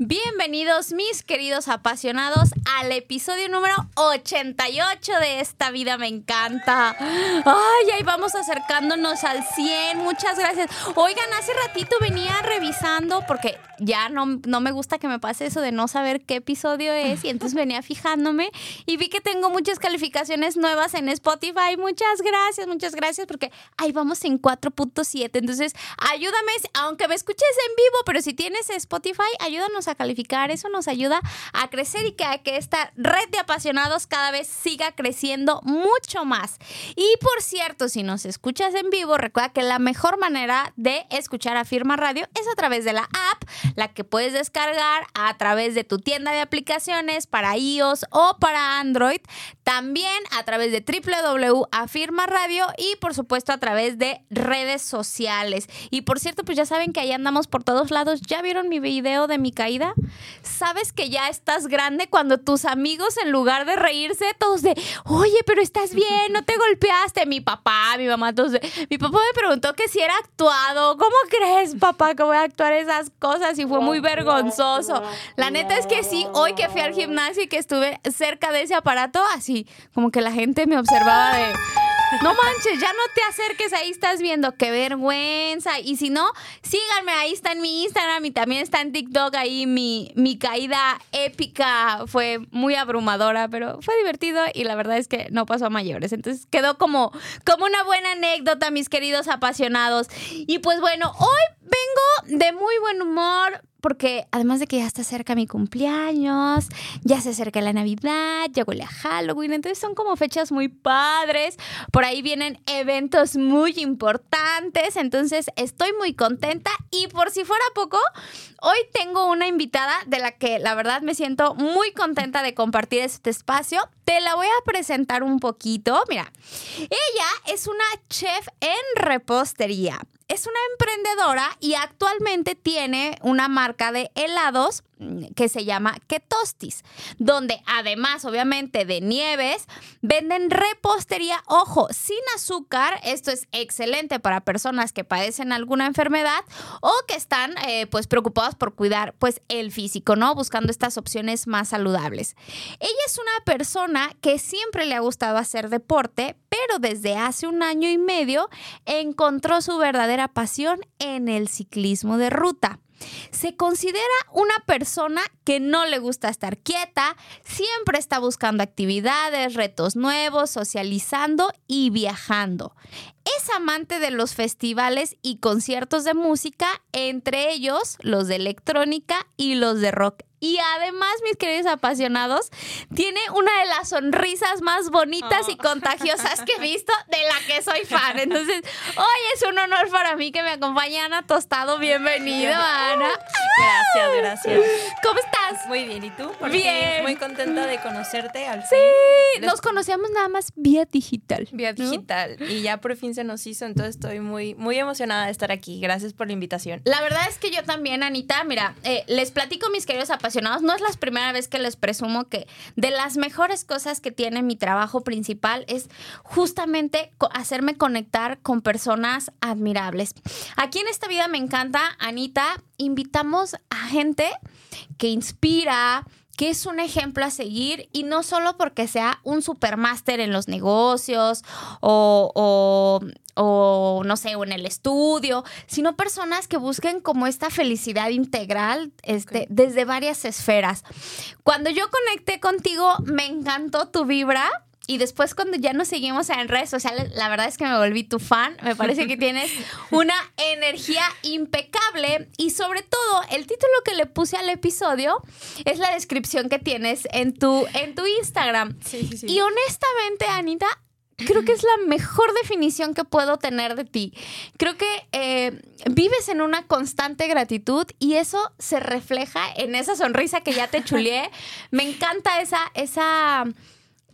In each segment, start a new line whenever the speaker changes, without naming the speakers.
Bienvenidos mis queridos apasionados al episodio número 88 de Esta vida me encanta. Ay, ahí vamos acercándonos al 100. Muchas gracias. Oigan, hace ratito venía revisando porque ya no, no me gusta que me pase eso de no saber qué episodio es y entonces venía fijándome y vi que tengo muchas calificaciones nuevas en Spotify. Muchas gracias, muchas gracias porque ahí vamos en 4.7. Entonces, ayúdame, aunque me escuches en vivo, pero si tienes Spotify, ayúdanos a calificar. Eso nos ayuda a crecer y que, a que esta red de apasionados cada vez siga creciendo mucho más. Y por cierto, si nos escuchas en vivo, recuerda que la mejor manera de escuchar a Firma Radio es a través de la app, la que puedes descargar a través de tu tienda de aplicaciones para iOS o para Android. También a través de www.afirma Radio y por supuesto a través de redes sociales. Y por cierto, pues ya saben que ahí andamos por todos lados. ¿Ya vieron mi video de mi caída? Sabes que ya estás grande cuando tus amigos, en lugar de reírse, todos de, oye, pero estás bien, no te golpeaste. Mi papá, mi mamá, todos mi papá me preguntó que si era actuado. ¿Cómo crees, papá, que voy a actuar esas cosas? Y fue muy vergonzoso. La neta es que sí, hoy que fui al gimnasio y que estuve cerca de ese aparato, así como que la gente me observaba de... No manches, ya no te acerques, ahí estás viendo, qué vergüenza. Y si no, síganme, ahí está en mi Instagram y también está en TikTok, ahí mi, mi caída épica fue muy abrumadora, pero fue divertido y la verdad es que no pasó a mayores. Entonces quedó como, como una buena anécdota, mis queridos apasionados. Y pues bueno, hoy vengo de muy buen humor, porque además de que ya está cerca mi cumpleaños, ya se acerca la Navidad, ya huele a Halloween, entonces son como fechas muy padres, por ahí vienen eventos muy importantes, entonces estoy muy contenta. Y por si fuera poco, hoy tengo una invitada de la que la verdad me siento muy contenta de compartir este espacio. Te la voy a presentar un poquito, mira, ella es una chef en repostería es una emprendedora y actualmente tiene una marca de helados que se llama Ketostis, donde además obviamente de nieves, venden repostería, ojo, sin azúcar, esto es excelente para personas que padecen alguna enfermedad o que están eh, pues preocupadas por cuidar pues el físico, ¿no? Buscando estas opciones más saludables. Ella es una persona que siempre le ha gustado hacer deporte, pero desde hace un año y medio encontró su verdadera pasión en el ciclismo de ruta. Se considera una persona que no le gusta estar quieta, siempre está buscando actividades, retos nuevos, socializando y viajando. Es amante de los festivales y conciertos de música, entre ellos los de electrónica y los de rock y además, mis queridos apasionados, tiene una de las sonrisas más bonitas y oh. contagiosas que he visto, de la que soy fan. Entonces, hoy es un honor para mí que me acompañe Ana Tostado. Bienvenido, Ana.
Gracias, gracias.
¿Cómo estás?
Muy bien, ¿y tú?
bien.
Muy contenta de conocerte al
fin. Sí, nos conocíamos nada más vía digital.
Vía digital. Y ya por fin se nos hizo, entonces estoy muy, muy emocionada de estar aquí. Gracias por la invitación.
La verdad es que yo también, Anita, mira, eh, les platico mis queridos apasionados no es la primera vez que les presumo que de las mejores cosas que tiene mi trabajo principal es justamente hacerme conectar con personas admirables. Aquí en esta vida me encanta, Anita, invitamos a gente que inspira, que es un ejemplo a seguir y no solo porque sea un supermáster en los negocios o, o, no sé, o en el estudio, sino personas que busquen como esta felicidad integral este, desde varias esferas. Cuando yo conecté contigo, me encantó tu vibra y después cuando ya nos seguimos en redes sociales, la verdad es que me volví tu fan. Me parece que tienes una energía impecable y sobre todo el título que le puse al episodio es la descripción que tienes en tu, en tu Instagram. Y honestamente, Anita, creo que es la mejor definición que puedo tener de ti. Creo que eh, vives en una constante gratitud y eso se refleja en esa sonrisa que ya te chuleé. Me encanta esa, esa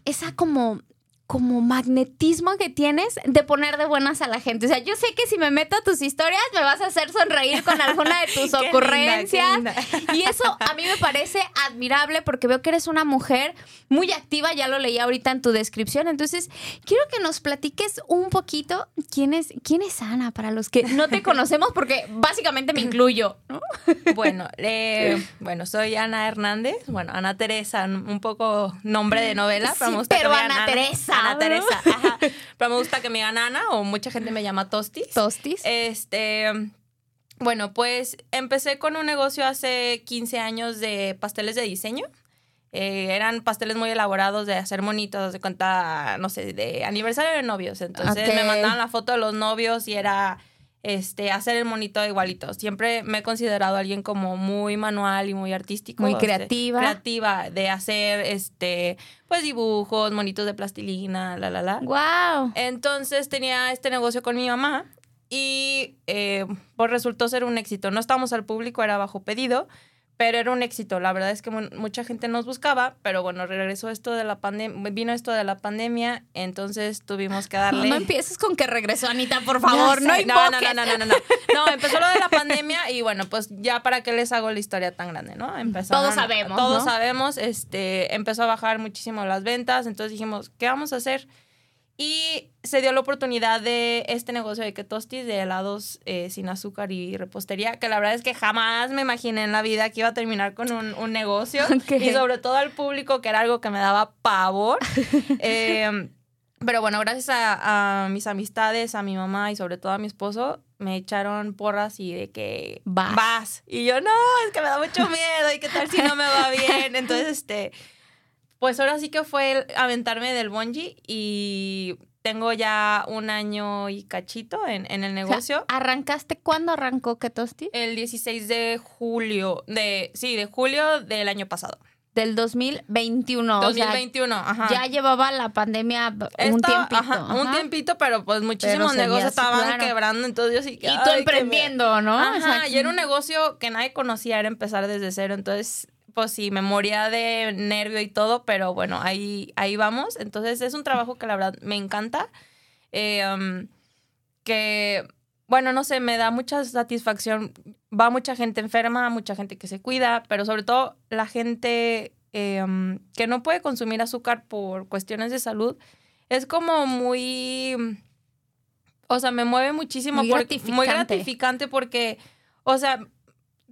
esa como como magnetismo que tienes de poner de buenas a la gente. O sea, yo sé que si me meto a tus historias me vas a hacer sonreír con alguna de tus ocurrencias.
linda, qué linda.
Y eso a mí me parece admirable porque veo que eres una mujer muy activa, ya lo leí ahorita en tu descripción. Entonces, quiero que nos platiques un poquito quién es, quién es Ana para los que no te conocemos, porque básicamente me incluyo. ¿no?
Bueno, eh, bueno, soy Ana Hernández, bueno, Ana Teresa, un poco nombre de novela,
Sí,
pero digan
Ana Teresa,
Ana. Teresa, ajá. Pero me gusta que me digan Ana o mucha gente me llama Tostis.
Tostis.
Este, bueno, pues empecé con un negocio hace 15 años de pasteles de diseño. Eh, eran pasteles muy elaborados de hacer monitos, de cuenta, no sé, de aniversario de novios. Entonces me mandaban la foto de los novios y era este, hacer el monito igualito. Siempre me he considerado alguien como muy manual y muy artístico.
Muy
este,
creativa.
creativa, de hacer, este, pues dibujos, monitos de plastilina, la, la, la.
Wow.
Entonces tenía este negocio con mi mamá y eh, pues resultó ser un éxito. No estábamos al público, era bajo pedido, pero era un éxito. La verdad es que mu- mucha gente nos buscaba, pero bueno, regresó esto de la pandemia, vino esto de la pandemia, entonces tuvimos que darle...
No empieces con que regresó Anita, por favor. No,
sé. no, no,
invoques.
no, no, no, no. No, empezó lo de la pandemia y bueno, pues ya para qué les hago la historia tan grande, ¿no? Empezaron,
Todos sabemos,
Todos
¿no?
sabemos, este, empezó a bajar muchísimo las ventas, entonces dijimos, ¿qué vamos a hacer? Y se dio la oportunidad de este negocio de Ketostis, de helados eh, sin azúcar y repostería, que la verdad es que jamás me imaginé en la vida que iba a terminar con un, un negocio. Y sobre todo al público, que era algo que me daba pavor. Eh, pero bueno, gracias a, a mis amistades, a mi mamá y sobre todo a mi esposo, me echaron porras y de que
Vas.
Y yo, no, es que me da mucho miedo y qué tal si no me va bien. Entonces, este, pues ahora sí que fue el aventarme del bungee y tengo ya un año y cachito en, en el
O sea,
negocio.
¿Arrancaste cuándo arrancó Ketosti?
el 16 de julio, de, sí, de julio del año pasado.
Del 2021. o sea,
2021, ajá.
ya llevaba la pandemia un tiempito.
ajá, un tiempito, pero pues muchísimos negocios estaban
claro.
quebrando, entonces yo sí que...
Y tú
ay,
emprendiendo, ¿no?
Ajá,
O sea,
y era un negocio que nadie conocía, era empezar desde cero, entonces pues sí, me moría de nervio y todo, pero bueno, ahí, ahí vamos. Entonces es un trabajo que la verdad me encanta, eh, um, que, bueno, no sé, me da mucha satisfacción. Va mucha gente enferma, mucha gente que se cuida, pero sobre todo la gente eh, um, que no puede consumir azúcar por cuestiones de salud. Es como muy... O sea, me mueve muchísimo.
Muy
porque-
gratificante.
Muy gratificante porque, o sea,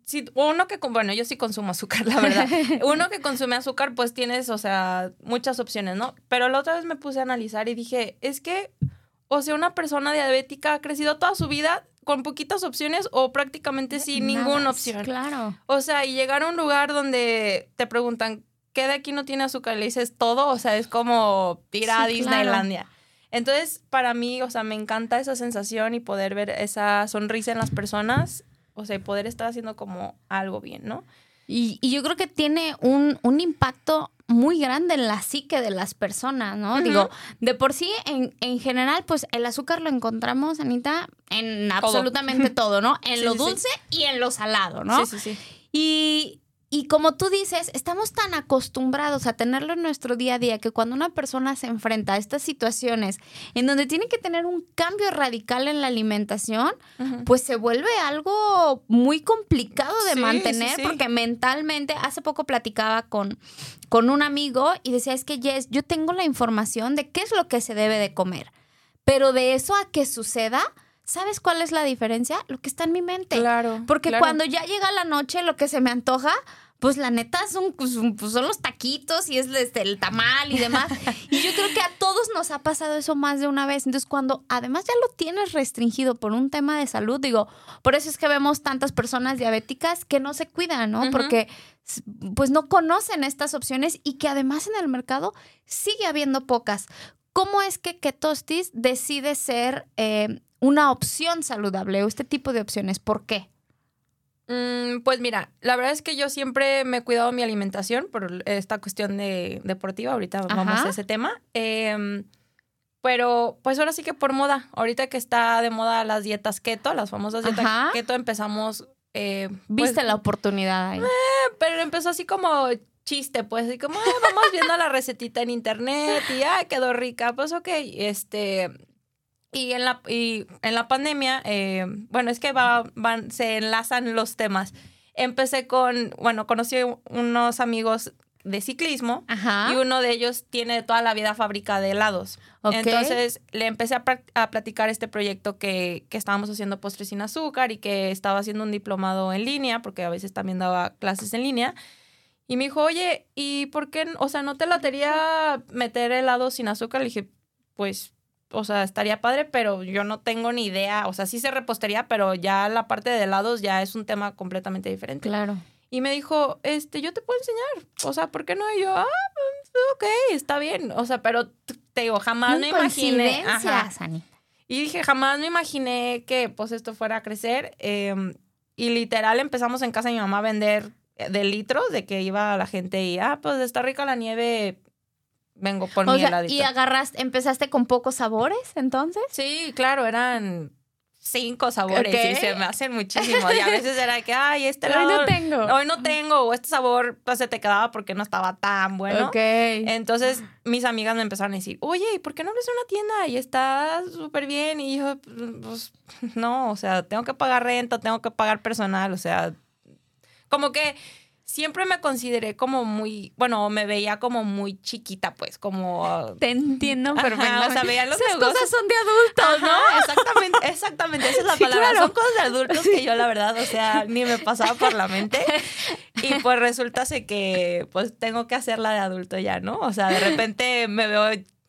si uno que, bueno, yo sí consumo azúcar, la verdad. uno que consume azúcar, pues tienes, o sea, muchas opciones, ¿no? Pero la otra vez me puse a analizar y dije, es que, o sea, una persona diabética ha crecido toda su vida con poquitas opciones o prácticamente sin
nada,
ninguna opción.
Claro.
O sea, y llegar a un lugar donde te preguntan, ¿qué de aquí no tiene azúcar? Y le dices todo, o sea, es como ir a
Sí,
Disneylandia. Entonces, para mí, o sea, me encanta esa sensación y poder ver esa sonrisa en las personas, o sea, poder estar haciendo como algo bien, ¿no?
Y, y yo creo que tiene un, un impacto muy grande en la psique de las personas, ¿no? Digo, de por sí, en, en general, pues el azúcar lo encontramos, Anita, en absolutamente todo, ¿no? En
Sí,
lo
sí, sí.
dulce y en lo salado, ¿no?
Sí, sí, sí.
Y, y como tú dices, estamos tan acostumbrados a tenerlo en nuestro día a día que cuando una persona se enfrenta a estas situaciones en donde tiene que tener un cambio radical en la alimentación, pues se vuelve algo muy complicado de
Sí,
mantener
sí, sí.
porque mentalmente, hace poco platicaba con, con un amigo y decía, es que Jess, yo tengo la información de qué es lo que se debe de comer, pero de eso a que suceda, ¿sabes cuál es la diferencia? Lo que está en mi mente.
Claro.
Porque
claro.
cuando ya llega la noche, lo que se me antoja, pues la neta son, pues, son- pues, son los taquitos y es este, el tamal y demás. y yo creo que a todos nos ha pasado eso más de una vez. Entonces, cuando además ya lo tienes restringido por un tema de salud, digo, por eso es que vemos tantas personas diabéticas que no se cuidan, ¿no? Porque pues no conocen estas opciones y que además en el mercado sigue habiendo pocas. ¿Cómo es que Ketostis decide ser eh, una opción saludable o este tipo de opciones? ¿Por qué?
Mm, pues mira, la verdad es que yo siempre me he cuidado mi alimentación por esta cuestión de deportiva. Ahorita vamos a ese tema. Em, pero pues ahora sí que por moda. Ahorita que está de moda las dietas keto, las famosas dietas
Ajá.
keto, empezamos. eh, pues,
Viste la oportunidad ahí.
pero empezó así como chiste, pues, así como, "Ay, vamos viendo la recetita en internet y, ay, quedó rica, pues, ok, este... Y en la, y en la pandemia, eh, bueno, es que va, van, se enlazan los temas. Empecé con, bueno, conocí unos amigos de ciclismo
Ajá.
y uno de ellos tiene toda la vida fábrica de helados.
Ok.
Entonces le empecé a, a platicar este proyecto que, que estábamos haciendo postres sin azúcar y que estaba haciendo un diplomado en línea, porque a veces también daba clases en línea. Y me dijo, oye, ¿y por qué? O sea, ¿no te latería meter helado sin azúcar? Le dije, pues, o sea, estaría padre, pero yo no tengo ni idea. O sea, sí se repostería, pero ya la parte de helados ya es un tema completamente diferente.
Claro.
Y me dijo, este, yo te puedo enseñar. O sea, ¿por qué no? Y yo, ah, pues, ok, está bien. O sea, pero te digo, jamás me imaginé. Ajá. Y dije, jamás me imaginé que pues esto fuera a crecer. eh, y literal empezamos en casa de mi mamá a vender eh, de litros, de que iba la gente y, ah, pues está rica la nieve, vengo por
O
mi
sea,
heladito.
y agarraste, empezaste con pocos sabores, entonces.
Sí, claro, eran cinco sabores y se me hacen muchísimos. Y a veces era que, ay, este
Hoy no tengo.
Hoy no tengo, o este sabor pues, se te quedaba porque no estaba tan bueno.
Ok.
Entonces mis amigas me empezaron a decir, oye, ¿y por qué no abres una tienda? Y está súper bien. Y yo, pues, no, o sea, tengo que pagar renta, tengo que pagar personal, o sea, como que siempre me consideré como muy, bueno, me veía como muy chiquita, pues, como...
Te entiendo perfectamente.
o sea, veía los
Esas
negocios.
cosas son de adultos, ¿no?
Exactamente, exactamente, esa es la
Sí,
palabra.
claro.
Son cosas de adultos que yo, la verdad, o sea, ni me pasaba por la mente. Y pues resulta que pues tengo que hacerla de adulto ya, ¿no? O sea, de repente me veo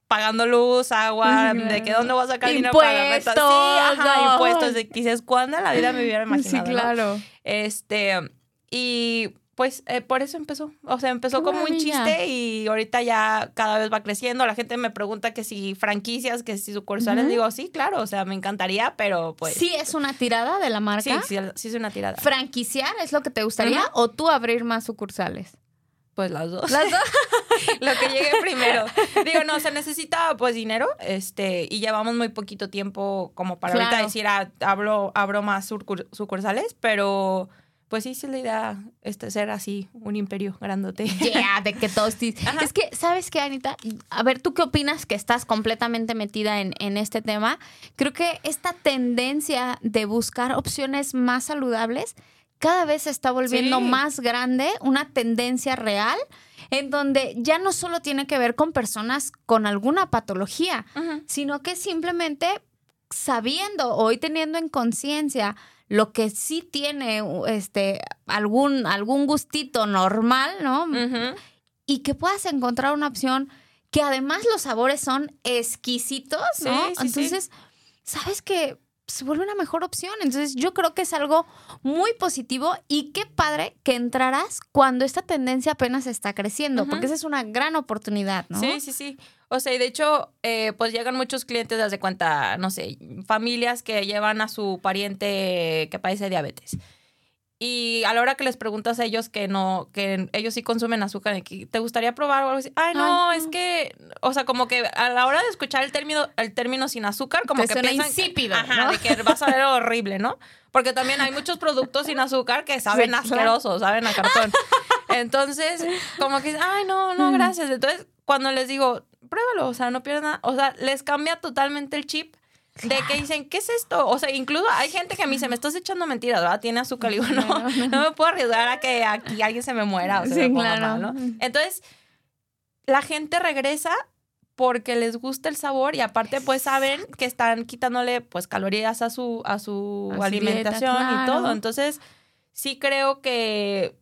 pagando luz, agua, de que dónde voy a sacar dinero para la renta. Sí, ajá, impuestos. Dices, ¿cuándo en la vida me hubiera imaginado?
Sí,
no?
claro.
Este, y pues eh, por eso empezó. O sea, empezó
Qué
como un chiste y ahorita ya cada vez va creciendo. La gente me pregunta que si franquicias, que si sucursales. Digo, sí, claro, o sea, me encantaría, pero pues.
Sí, es una tirada de la marca.
sí, sí, sí es una tirada.
¿Franquiciar es lo que te gustaría o tú abrir más sucursales?
Pues las dos.
Las dos.
lo que llegue primero. Digo, no, se necesita pues dinero, este, y llevamos muy poquito tiempo como para ahorita decir, ah, abro, abro más sucur- sucursales, pero pues sí, sí es la idea este, ser así, un imperio grandote.
Yeah, de que.
Ajá.
Es que, ¿sabes qué, Anita? A ver, ¿tú qué opinas que estás completamente metida en, en este tema? Creo que esta tendencia de buscar opciones más saludables cada vez se está volviendo
Sí.
más grande, una tendencia real, en donde ya no solo tiene que ver con personas con alguna patología, sino que simplemente sabiendo hoy teniendo en conciencia lo que sí tiene este algún algún gustito normal, ¿no? Y que puedas encontrar una opción que además los sabores son exquisitos, ¿no?
Sí, sí, sí.
Entonces, sabes que se vuelve una mejor opción. Entonces, yo creo que es algo muy positivo y qué padre que entrarás cuando esta tendencia apenas está creciendo, porque esa es una gran oportunidad, ¿no?
Sí, sí, sí. O sea, y de hecho, eh, pues llegan muchos clientes, haz de cuenta, no sé, familias que llevan a su pariente que padece diabetes. Y a la hora que les preguntas a ellos que no, que ellos sí consumen azúcar, ¿te gustaría probar o algo así? Ay, no,
Ay,
es
no.
que, o sea, como que a la hora de escuchar el término, el término sin azúcar, como
Te
que
suena
piensan
insípido,
ajá,
¿no?
de que vas a ver horrible, ¿no? Porque también hay muchos productos sin azúcar que saben asquerosos, saben a cartón. Entonces, como que, ay, no, no, gracias. Entonces, cuando les digo, pruébalo, o sea, no pierdas nada, o sea, les cambia totalmente el chip. De que dicen, ¿qué es esto? O sea, incluso hay gente que me dice, me estás echando mentiras, ¿verdad? Tiene azúcar. Y digo, no, no me puedo arriesgar a que aquí alguien se me muera o se
Sí,
me ponga
claro.
mal, ¿no? Entonces, la gente regresa porque les gusta el sabor y aparte pues saben que están quitándole pues calorías a su a su
A su
alimentación
dieta,
y todo. Entonces, sí creo que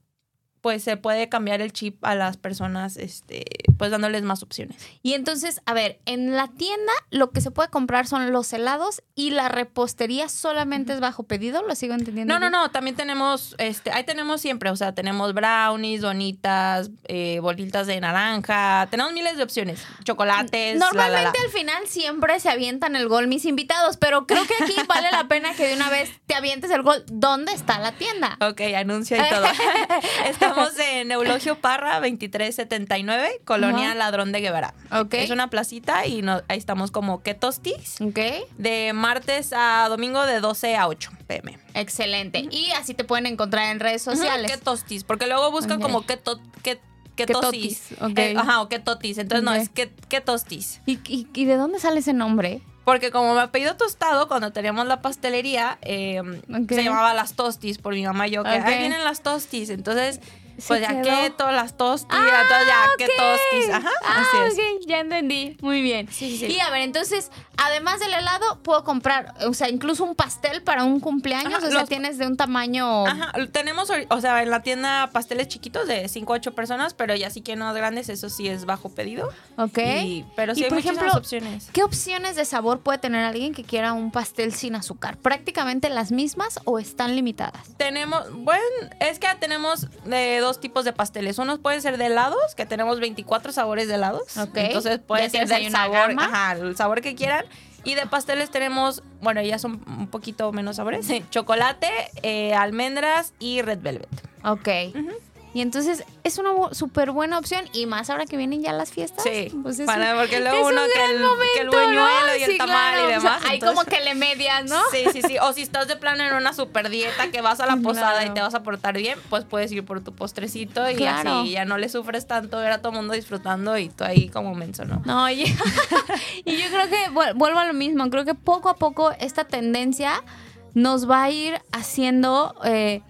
pues se puede cambiar el chip a las personas este pues dándoles más opciones.
Y entonces, a ver, en la tienda lo que se puede comprar son los helados y la repostería solamente es bajo pedido, ¿lo sigo entendiendo?
No, no,
bien?
no, también tenemos, este, ahí tenemos siempre, o sea, tenemos brownies, donitas, eh, bolitas de naranja, tenemos miles de opciones, chocolates, la, la, la.
Normalmente al final siempre se avientan el gol mis invitados, pero creo que aquí vale la pena que de una vez te avientes el gol. ¿Dónde está la tienda?
Ok, anuncio y todo. Estamos en Eulogio Parra 2379, Colonia
Ajá.
Ladrón de Guevara.
Ok.
Es una placita y no- ahí estamos como Ketostis,
Ok,
de martes a domingo de 12 a 8 pm.
excelente. Y así te pueden encontrar en redes sociales.
Ketostis, porque luego buscan como keto, ket- ketosis.
Ketotis.
Eh, ajá, o ketotis. Entonces, no, es que, ketostis.
¿Y, y, y de dónde sale ese nombre?
Porque como me apellido tostado, cuando teníamos la pastelería, eh, se llamaba las tostis por mi mamá y yo, que ahí vienen las tostis. Entonces, pues ya
quedó.
keto, las tostis, entonces ya
ok.
que tostis. Ajá,
Ah,
así es.
ok, ya entendí. Muy bien.
Sí, sí, sí.
Y a ver, entonces, además del helado, puedo comprar, o sea, incluso un pastel para un cumpleaños.
Ajá,
o sea,
los-
tienes de un tamaño.
Ajá, tenemos, o sea, en la tienda pasteles chiquitos de 5 a 8 personas, pero ya si quieren más grandes, eso sí es bajo pedido.
Ok.
Y- pero sí
Y,
hay
por
muchísimas
ejemplo,
opciones.
¿Qué opciones de sabor puede tener alguien que quiera un pastel sin azúcar? ¿Prácticamente las mismas o están limitadas?
Tenemos, bueno, es que tenemos de dos tipos de pasteles. Unos pueden ser de helados, que tenemos 24 sabores de helados.
Ok.
Entonces puede ser del sabor, ajá, el sabor que quieran. Y de pasteles tenemos, bueno, ya son un poquito menos sabores. Chocolate, eh, almendras y red velvet.
Ok. Y entonces es una súper buena opción y más ahora que vienen ya las fiestas.
Sí,
pues es
para-
un-
porque luego uno que el- que el
momento,
buñuelo y el
Sí,
tamal y
claro. O sea,
demás,
hay
entonces-
como que le medias, ¿no?
Sí, sí, sí. O si estás de plano en una super dieta que vas a la posada
Claro.
y te vas a portar bien, pues puedes ir por tu postrecito y
Claro.
así ya no le sufres tanto, ver a todo el mundo disfrutando y tú ahí como menso, ¿no?
No, y, y yo creo que vu- vuelvo a lo mismo. Creo que poco a poco esta tendencia nos va a ir haciendo eh,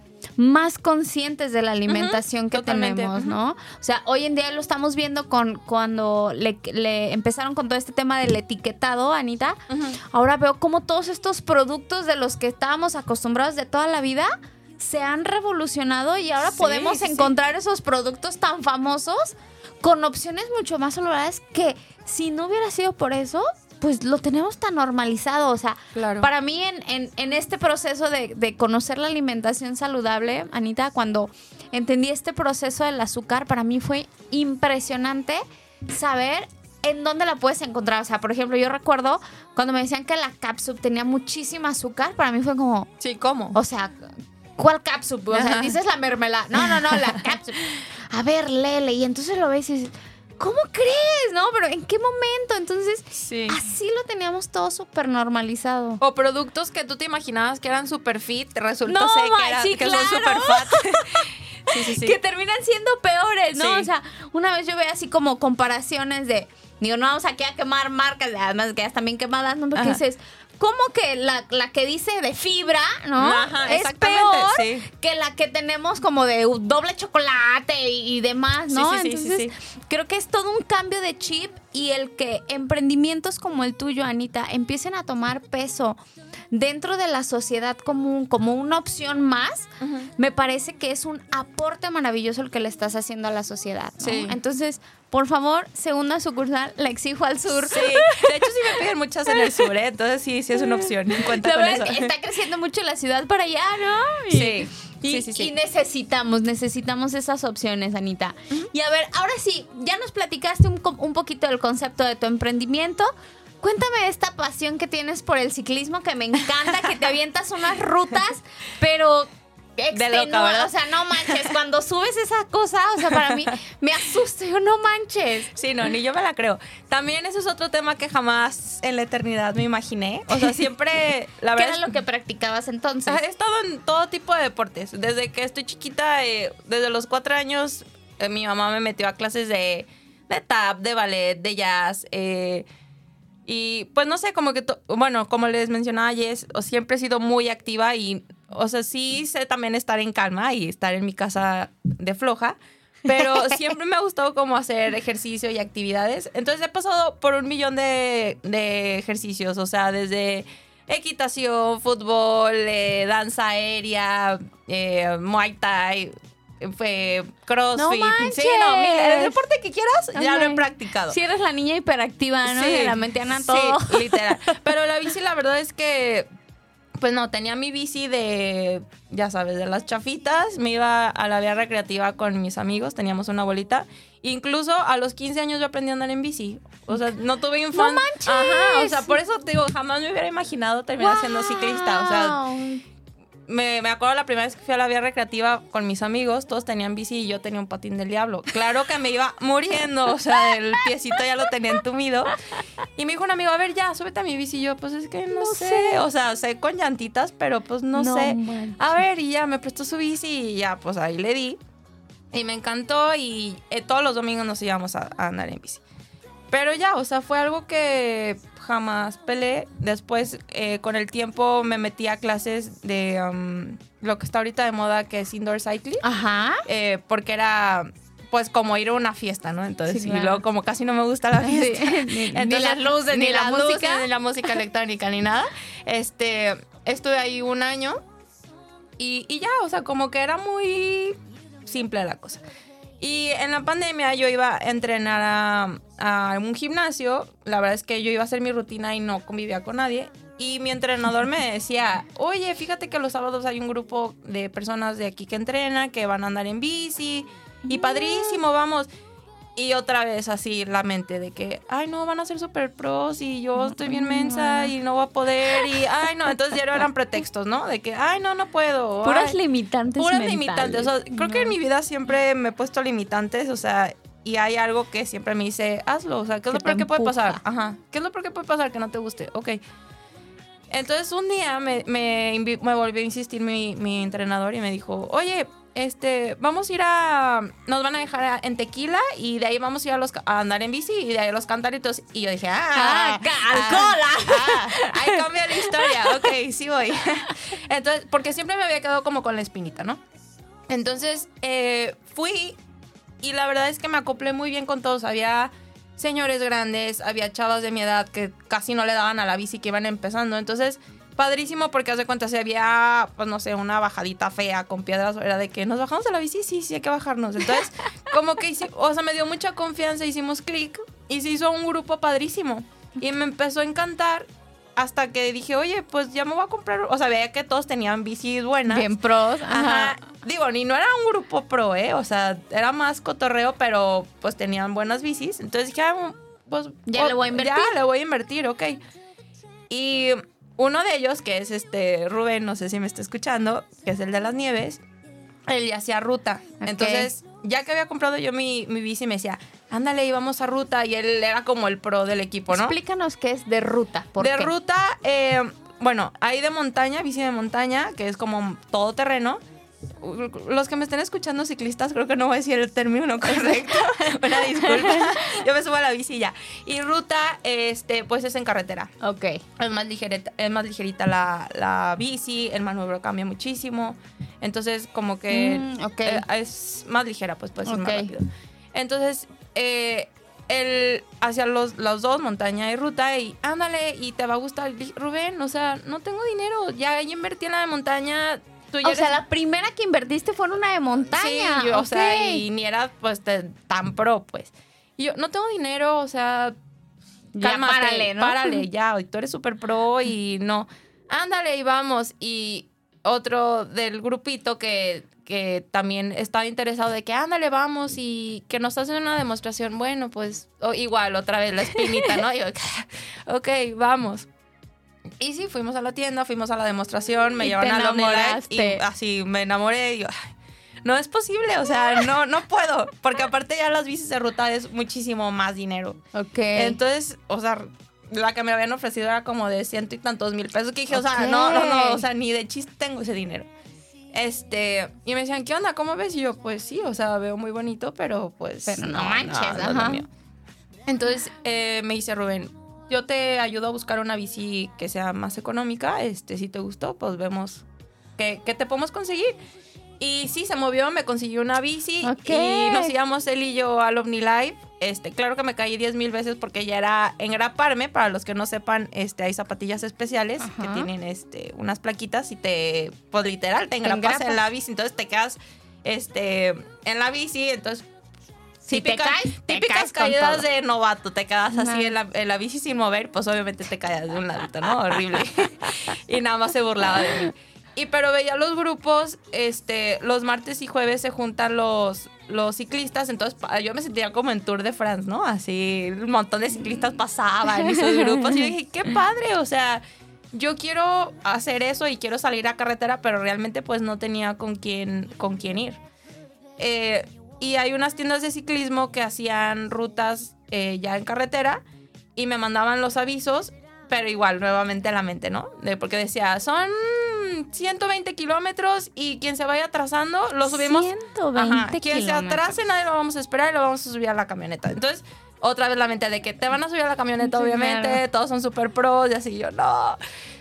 más conscientes de la alimentación que
totalmente,
tenemos. ¿no? O sea, hoy en día lo estamos viendo con cuando le, le empezaron con todo este tema del etiquetado, Anita. Ahora veo cómo todos estos productos de los que estábamos acostumbrados de toda la vida se han revolucionado y ahora
Sí,
podemos
sí.
encontrar esos productos tan famosos con opciones mucho más saludables que si no hubiera sido por eso, pues lo tenemos tan normalizado. O sea,
Claro.
para mí en, en- en este proceso de, de conocer la alimentación saludable, Anita, cuando entendí este proceso del azúcar, para mí fue impresionante saber en dónde la puedes encontrar. O sea, por ejemplo, yo recuerdo cuando me decían que la capsup tenía muchísima azúcar, para mí fue como,
Sí, ¿cómo?
o sea, ¿cuál capsup? O sea,
Ajá.
dices la mermelada. No, no, no, la capsup. A ver, Lele. Y entonces lo ves y dices, ¿cómo crees? No, pero ¿en qué momento? Entonces,
Sí.
así lo teníamos todo súper normalizado.
O productos que tú te imaginabas que eran super fit, resulta
No,
que, era-
sí,
que
claro.
son super fat. sí, sí, sí.
Que terminan siendo peores, ¿no? O sea, una vez yo veía así como comparaciones de, digo, no vamos aquí a quemar marcas, además que ya están bien quemadas, ¿no? Porque
Ajá.
dices, ¿cómo que la, la que dice de fibra, ¿no?
Ajá,
es
exactamente,
peor
sí.
que la que tenemos como de doble chocolate y, y demás, ¿no?
Sí, sí, sí, sí,
Entonces, creo que es todo un cambio de chip y el que emprendimientos como el tuyo, Anita, empiecen a tomar peso dentro de la sociedad común como una opción más, me parece que es un aporte maravilloso el que le estás haciendo a la sociedad. ¿no?
Sí.
Entonces, por favor, segunda sucursal, la exijo al sur.
Sí, de hecho sí me piden muchas en el sur, ¿eh? entonces sí, sí es una opción. Cuenta
La
con eso.
es que está creciendo mucho la ciudad para allá, ¿no? Y-
Sí,
Y,
sí, sí, sí.
y necesitamos, necesitamos esas opciones, Anita. Y a ver, ahora sí, ya nos platicaste un, un poquito del concepto de tu emprendimiento. Cuéntame esta pasión que tienes por el ciclismo, que me encanta, que te avientas unas rutas, pero extenua,
¿verdad?
o sea, no manches, cuando subes esa cosa, o sea, para mí me asusta, yo no manches.
Sí, no, ni yo me la creo. También eso es otro tema que jamás en la eternidad me imaginé. O sea, siempre, la
¿Qué era lo que practicabas entonces?
He estado en todo tipo de deportes. Desde que estoy chiquita, eh, desde los cuatro años, eh, mi mamá me metió a clases de, de tap, de ballet, de jazz. eh, y pues no sé, como que, bueno, como les mencionaba Jess, siempre he sido muy activa y, o sea, sí sé también estar en calma y estar en mi casa de floja. Pero siempre me ha gustado como hacer ejercicio y actividades. Entonces he pasado por un millón de, de ejercicios, o sea, desde equitación, fútbol, eh, danza aérea, eh, muay thai, fue crossfit. Sí, no, mira, el deporte que quieras, ya lo he practicado.
Si eres la niña hiperactiva, ¿no?
Sí,
Que la metían a
sí,
todo.
literal. Pero la bici, la verdad es que, pues no, tenía mi bici de, ya sabes, de las chafitas. Me iba a la vía recreativa con mis amigos, teníamos una bolita. Incluso a los 15 años yo aprendí a andar en bici. O sea, no tuve infancia.
manches!
Ajá, o sea, por eso te digo, jamás me hubiera imaginado terminar siendo ciclista. O sea. Me, me acuerdo la primera vez que fui a la vía recreativa con mis amigos, todos tenían bici y yo tenía un patín del diablo. Claro que me iba muriendo, o sea, el piecito ya lo tenía entumido. Y me dijo un amigo, a ver, ya, súbete a mi bici. Y yo, pues es que no,
No
sé.
sé.
O sea, sé con llantitas, pero pues no,
No
sé.
manches.
A ver, y ya me prestó su bici y ya, pues ahí le di. Y me encantó y eh, todos los domingos nos íbamos a, a andar en bici. Pero ya, o sea, fue algo que jamás peleé. Después, eh, con el tiempo, me metí a clases de um, lo que está ahorita de moda, que es indoor cycling.
Ajá.
eh, porque era, pues, como ir a una fiesta, ¿no? Entonces,
Sí,
y luego, como casi no me gusta la fiesta.
Ni, ni
Entonces,
las luces, ni,
ni
la música.
ni la música electrónica, ni nada. Este, estuve ahí un año y, y ya, o sea, como que era muy simple la cosa. Y en la pandemia yo iba a entrenar a, a un gimnasio. La verdad es que yo iba a hacer mi rutina y no convivía con nadie. Y mi entrenador me decía, oye, fíjate que los sábados hay un grupo de personas de aquí que entrenan, que van a andar en bici. Y padrísimo, vamos. Y otra vez así la mente de que, ay, no, van a ser super pros y yo estoy bien mensa y no voy a poder. Y, ay, no, entonces ya eran pretextos, ¿no? De que, ay, no, no puedo.
Puras
ay,
limitantes
puras
mentales.
limitantes. O sea, creo que en mi vida siempre me he puesto limitantes, o sea, y hay algo que siempre me dice, hazlo, o sea, ¿qué es
Que
lo peor que puede pasar? Ajá, ¿qué es lo peor que puede pasar que no te guste? Ok. Entonces un día me, me, me volvió a insistir mi, mi entrenador y me dijo, oye, este, vamos a ir a, nos van a dejar en tequila y de ahí vamos a ir a, los, a andar en bici y de ahí a los cantaritos. Y yo dije, ah,
Ah, ca- alcohol,
ah, ahí cambia la historia, ok, sí voy. Entonces, porque siempre me había quedado como con la espinita, ¿no? Entonces, eh, fui y la verdad es que me acoplé muy bien con todos. Había señores grandes, había chavas de mi edad que casi no le daban a la bici que iban empezando. Entonces, padrísimo porque hace cuenta si había, pues no sé, una bajadita fea con piedras, era de que nos bajamos de la bici, sí, sí, hay que bajarnos. Entonces, como que hice, o sea, me dio mucha confianza, hicimos clic y se hizo un grupo padrísimo. Y me empezó a encantar hasta que dije, oye, pues ya me voy a comprar, o sea, veía que todos tenían bicis buenas.
Bien pros.
Ajá.
Ajá.
Digo, ni no era un grupo pro, ¿eh? O sea, era más cotorreo, pero pues tenían buenas bicis. Entonces dije, ah, pues...
Ya
oh,
le voy a invertir.
Ya le voy a invertir, ok. Y uno de ellos, que es este Rubén, no sé si me está escuchando, que es el de las nieves, él ya hacía ruta. Entonces, ya que había comprado yo mi, mi bici, me decía, ándale, íbamos a ruta. Y él era como el pro del equipo, ¿no?
Explícanos qué es de ruta. ¿por
de
qué?
ruta, eh, bueno, hay de montaña, bici de montaña, que es como todo terreno. Los que me estén escuchando ciclistas, creo que no voy a decir el término correcto. Una disculpa. Yo me subo a la bici y ya. Y ruta, este, pues es en carretera.
Ok.
Es más ligerita, es más ligerita la, la bici, el maniobro cambia muchísimo. Entonces, como que
Mm,
eh, es más ligera, pues puede ser más rápido. Entonces, eh, él hacia los, los dos, montaña y ruta, y ándale, y te va a gustar. Rubén, o sea, no tengo dinero, ya, ya invertí en la de montaña. Tú
O sea, la primera que invertiste fue en una de montaña.
Sí, yo, o sea, y ni era pues tan pro, pues. Y yo, no tengo dinero, o sea,
Ya
cálmate,
párale, ¿no?
Párale, ya, tú eres súper pro y no. Ándale y vamos. Y otro del grupito que, que también estaba interesado de que ándale, vamos y que nos hacen una demostración. Bueno, pues igual, otra vez la espinita, ¿no? Y yo, ok, vamos. Y sí, fuimos a la tienda, fuimos a la demostración, me llevaron al OmniLife y así me enamoré y yo, ay, no es posible, o sea, no, no puedo, porque aparte ya las bicis de ruta es muchísimo más dinero.
Ok.
Entonces, o sea, la que me habían ofrecido era como de ciento y tantos mil pesos, que dije, o sea, no, no, no, o sea, ni de chiste tengo ese dinero. Este, y me decían, ¿qué onda? ¿Cómo ves? Y yo, pues sí, o sea, veo muy bonito, pero pues.
Pero no manches,
no
ajá.
mío. Entonces eh, me dice Rubén, yo te ayudo a buscar una bici que sea más económica. Este, si te gustó, pues vemos qué, qué te podemos conseguir. Y sí, se movió, me consiguió una bici
Ok.
y nos íbamos él y yo al OmniLife. Este, claro que me caí 10 mil veces porque ya era engraparme. Para los que no sepan, este, hay zapatillas especiales que tienen este, unas plaquitas y te, pues literal, te engrapas
engrapas.
en la bici. Entonces te quedas este, en la bici. Entonces,
Si te
típica-
caes, te
típicas
caes
caídas de novato. Te quedas así en la, en la bici sin mover, pues obviamente te caías de un ladito, ¿no? Horrible. y nada más se burlaba de mí. Y pero veía los grupos, este, los martes y jueves se juntan los, los ciclistas, entonces yo me sentía como en Tour de France, ¿no? Así un montón de ciclistas pasaban y sus grupos y yo dije, qué padre, o sea, yo quiero hacer eso y quiero salir a carretera, pero realmente pues no tenía con quién, con quién ir. Eh, y hay unas tiendas de ciclismo que hacían rutas eh, ya en carretera y me mandaban los avisos, pero igual, nuevamente la mente, ¿no? De, porque decía, son 120 kilómetros y quien se vaya atrasando, lo subimos.
120
Quien se
kilómetros.
atrase, nadie lo vamos a esperar y lo vamos a subir a la camioneta. Entonces, otra vez la mente de que te van a subir a la camioneta, obviamente,
claro.
todos son super pros y así yo, no.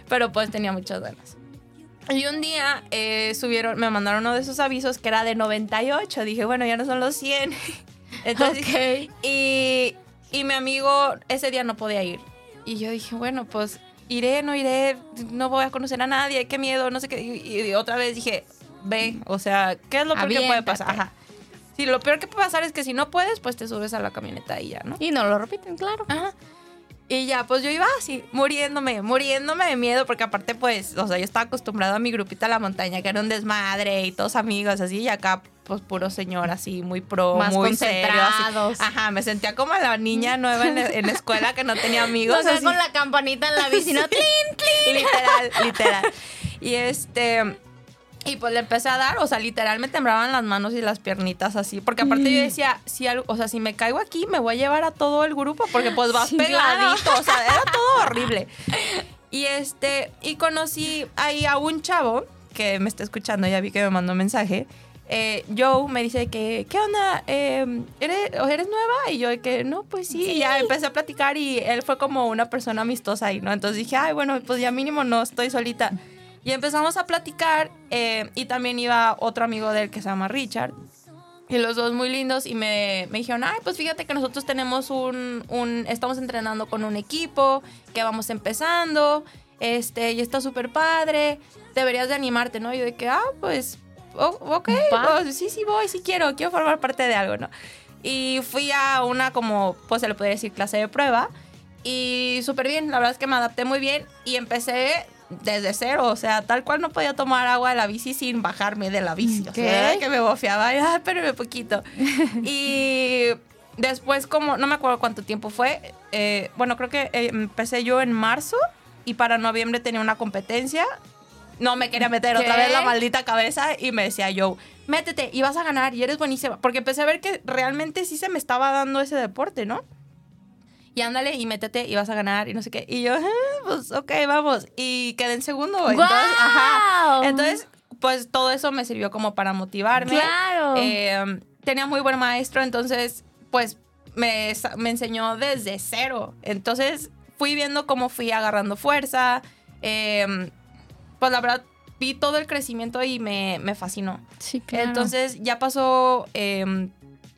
Pero pues tenía muchas ganas. Y un día eh, subieron, me mandaron uno de esos avisos que era de 98. Dije, bueno, ya no son los 100. Entonces, y, y mi amigo ese día no podía ir. Y yo dije, bueno, pues iré, no iré, no voy a conocer a nadie, qué miedo, no sé qué. Y, y otra vez dije, ve, o sea, ¿qué es lo peor que puede pasar? Ajá. Sí, lo peor que puede pasar es que si no puedes, pues te subes a la camioneta y ya, ¿no?
Y no lo repiten, claro.
Ajá. Y ya, pues yo iba así, muriéndome, muriéndome de miedo, porque aparte, pues, o sea, yo estaba acostumbrada a mi grupito a la montaña, que era un desmadre y todos amigos así, y acá, pues, puro señor así, muy pro,
Más
muy serio. así.
concentrados.
Ajá, me sentía como la niña nueva en, en la escuela que no tenía amigos.
O sea,
así.
con la campanita en la bici, ¿no? ¡Tlin, tlin!
Literal, literal. Y este. Y pues le empecé a dar, o sea, literal me temblaban las manos y las piernitas así. Porque aparte
Mm.
yo decía, si algo, o sea, si me caigo aquí, me voy a llevar a todo el grupo, porque pues vas
Sí,
pegadito. O sea, era todo horrible. Y este, y conocí ahí a un chavo que me está escuchando, ya vi que me mandó un mensaje. Eh, Joe me dice que, ¿qué onda? Eh, ¿eres, ¿Eres nueva? Y yo que, no, pues sí. Y ya empecé a platicar y él fue como una persona amistosa ahí, ¿no? Entonces dije, ay, bueno, pues ya mínimo no estoy solita. Y empezamos a platicar eh, y también iba otro amigo de él que se llama Richard. Y los dos muy lindos y me, me dijeron, ay, pues fíjate que nosotros tenemos un, un, estamos entrenando con un equipo, que vamos empezando, este, y está súper padre, deberías de animarte, ¿no? Y yo de que, ah, pues, o- ok, pues, sí, sí voy, sí quiero, quiero formar parte de algo, ¿no? Y fui a una como, pues se le podría decir, clase de prueba. Y súper bien, la verdad es que me adapté muy bien y empecé desde cero, o sea, tal cual no podía tomar agua de la bici sin bajarme de la bici. O sea, que me bofeaba, ay, espérame poquito. y después, como, no me acuerdo cuánto tiempo fue, eh, bueno, creo que eh, empecé yo en marzo y para noviembre tenía una competencia. No me quería meter otra vez la maldita cabeza y me decía yo, métete y vas a ganar y eres buenísima. Porque empecé a ver que realmente sí se me estaba dando ese deporte, ¿no? Y ándale y métete y vas a ganar y no sé qué. Y yo, "Ah, pues ok, vamos. Y quedé en segundo. Entonces, ajá.
¡Guau!
Entonces, pues todo eso me sirvió como para motivarme.
Claro.
Eh, tenía muy buen maestro, entonces, pues me, me enseñó desde cero. Entonces, fui viendo cómo fui agarrando fuerza. Eh, pues la verdad, vi todo el crecimiento y me, me fascinó.
Sí, claro.
Entonces, ya pasó eh,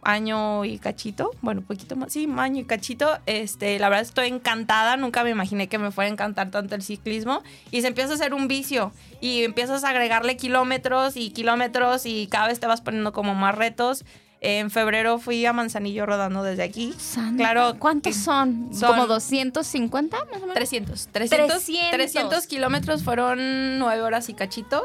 año y cachito. Bueno, poquito más. Sí, año y cachito. Este, la verdad, estoy encantada. Nunca me imaginé que me fuera a encantar tanto el ciclismo. Y se empieza a hacer un vicio. Y empiezas a agregarle kilómetros y kilómetros. Y cada vez te vas poniendo como más retos. En febrero fui a Manzanillo rodando desde aquí.
Santa,
Claro,
¿Cuántos son?
son-
¿Como 250 más o menos?
300. 300,
300.
300 kilómetros fueron 9 horas y cachito.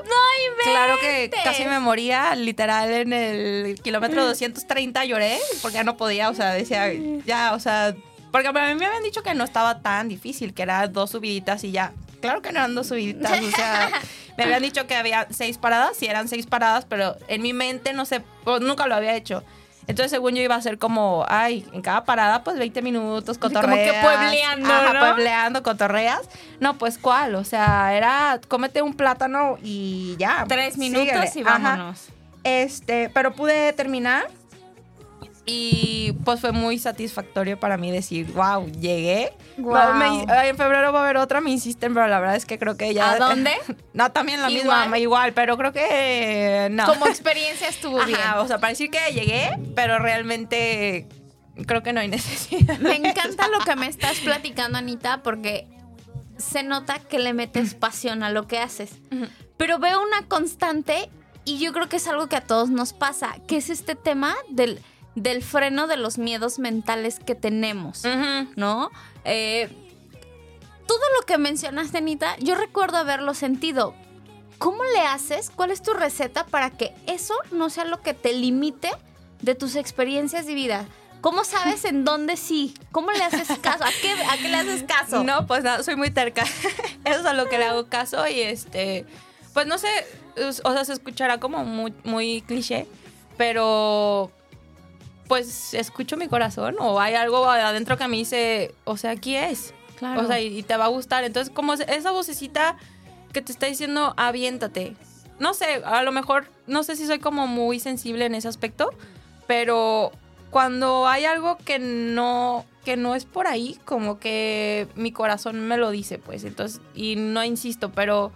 Claro que casi me moría, literal, en el kilómetro 230 lloré, porque ya no podía, o sea, decía, ya, o sea, porque a mí me habían dicho que no estaba tan difícil, que era dos subiditas y ya. Claro que no eran dos subiditas, o sea, me habían dicho que había seis paradas, sí eran seis paradas, pero en mi mente, no sé, pues, nunca lo había hecho. Entonces, según yo iba a ser como, ay, en cada parada, pues 20 minutos,
como que
cotorreas.
puebleando,
Ajá,
¿no?
puebleando, cotorreas. No, pues, ¿cuál? O sea, era, cómete un plátano y ya.
Tres minutos
síguele.
y
Ajá.
vámonos.
Este, pero pude terminar y pues fue muy satisfactorio para mí decir, wow, llegué. Me- en febrero va a haber otra, me insisten, pero la verdad es que creo que ya...
¿A dónde?
no, también la
¿Igual?
misma, igual, pero creo que no.
Como experiencia estuvo bien.
Ajá, o sea, para decir que llegué, pero realmente creo que no hay necesidad.
Me encanta lo que me estás platicando, Anita, porque se nota que le metes pasión a lo que haces. Pero veo una constante y yo creo que es algo que a todos nos pasa, que es este tema del, del freno de los miedos mentales que tenemos. ¿no? Eh, todo lo que mencionaste, Anita, yo recuerdo haberlo sentido. ¿Cómo le haces? ¿Cuál es tu receta para que eso no sea lo que te limite de tus experiencias de vida? ¿Cómo sabes en dónde sí? ¿Cómo le haces caso? ¿A qué, a qué le haces caso?
No, pues nada, soy muy terca. Eso es a lo que le hago caso y este, pues no sé, o sea, se escuchará como muy, muy cliché, pero pues escucho mi corazón o hay algo adentro que me dice, o sea, aquí es.
Claro.
O sea, y, y te va a gustar. Entonces, como esa vocecita porque te está diciendo aviéntate. No sé, a lo mejor, no sé si soy como muy sensible en ese aspecto, pero cuando hay algo que no que no es por ahí, como que mi corazón me lo dice, pues, entonces, y no insisto, pero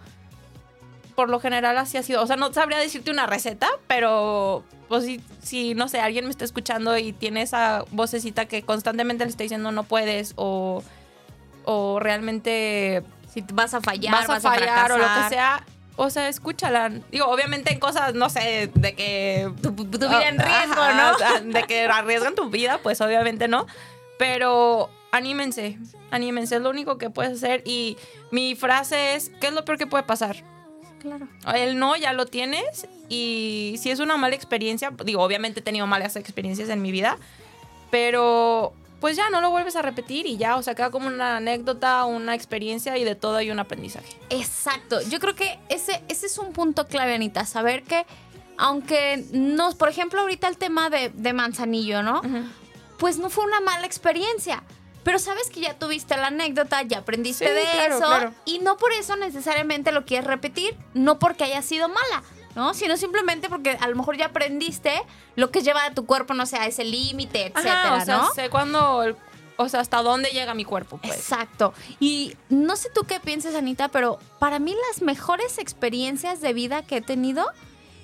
por lo general así ha sido. O sea, no sabría decirte una receta, pero pues si, si, no sé, alguien me está escuchando y tiene esa vocecita que constantemente le está diciendo no puedes o, o realmente...
Si vas a fallar,
vas, a fallar o lo que sea, o sea, escúchala. Digo, obviamente en cosas, no sé, de que...
Tu, vida en riesgo, ¿no?
De que arriesgan tu vida, pues obviamente no. Pero anímense, anímense, es lo único que puedes hacer. Y mi frase es, ¿qué es lo peor que puede pasar?
Claro.
El no ya lo tienes y si es una mala experiencia, digo, obviamente he tenido malas experiencias en mi vida, pero pues ya no lo vuelves a repetir y ya, o sea, queda como una anécdota, una experiencia y de todo hay un aprendizaje.
Exacto, yo creo que ese, ese es un punto clave, Anita, saber que aunque nos, por ejemplo, ahorita el tema de, Manzanillo, ¿no? Pues no fue una mala experiencia pero sabes que ya tuviste la anécdota, ya aprendiste de eso y no por eso necesariamente lo quieres repetir, no porque haya sido mala, ¿no? Sino simplemente porque a lo mejor ya aprendiste lo que lleva a tu cuerpo, no sé, a ese límite, etcétera,
o sea, sé cuándo o sea, hasta dónde llega mi cuerpo, pues.
Exacto. Y no sé tú qué piensas, Anita, pero para mí las mejores experiencias de vida que he tenido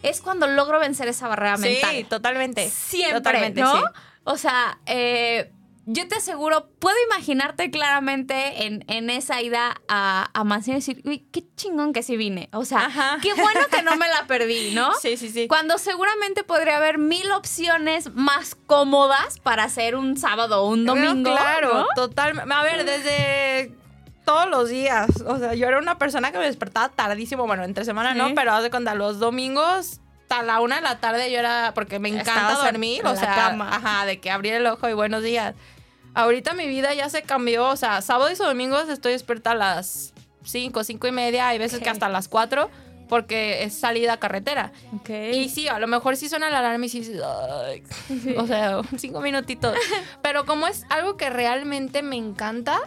es cuando logro vencer esa barrera mental.
Sí, totalmente.
Siempre, totalmente, ¿no? O sea, eh, yo te aseguro, puedo imaginarte claramente en, en esa ida a, a y decir, uy, qué chingón que sí vine. O sea, qué bueno que no me la perdí, ¿no?
Sí, sí, sí.
Cuando seguramente podría haber mil opciones más cómodas para hacer un sábado o un domingo.
claro, totalmente. A ver, desde todos los días. O sea, yo era una persona que me despertaba tardísimo, bueno, entre semana no, pero hace cuando los domingos a la una de la tarde yo era, porque me encanta dormir, o sea, ajá, de que abrir el ojo y buenos días. Ahorita mi vida ya se cambió, o sea, sábados y domingos estoy despierta a las 5, 5 y media, hay veces que hasta las 4 porque es salida a carretera. Y sí, a lo mejor sí suena la alarma y sí, o sea, cinco minutitos. Pero como es algo que realmente me encanta,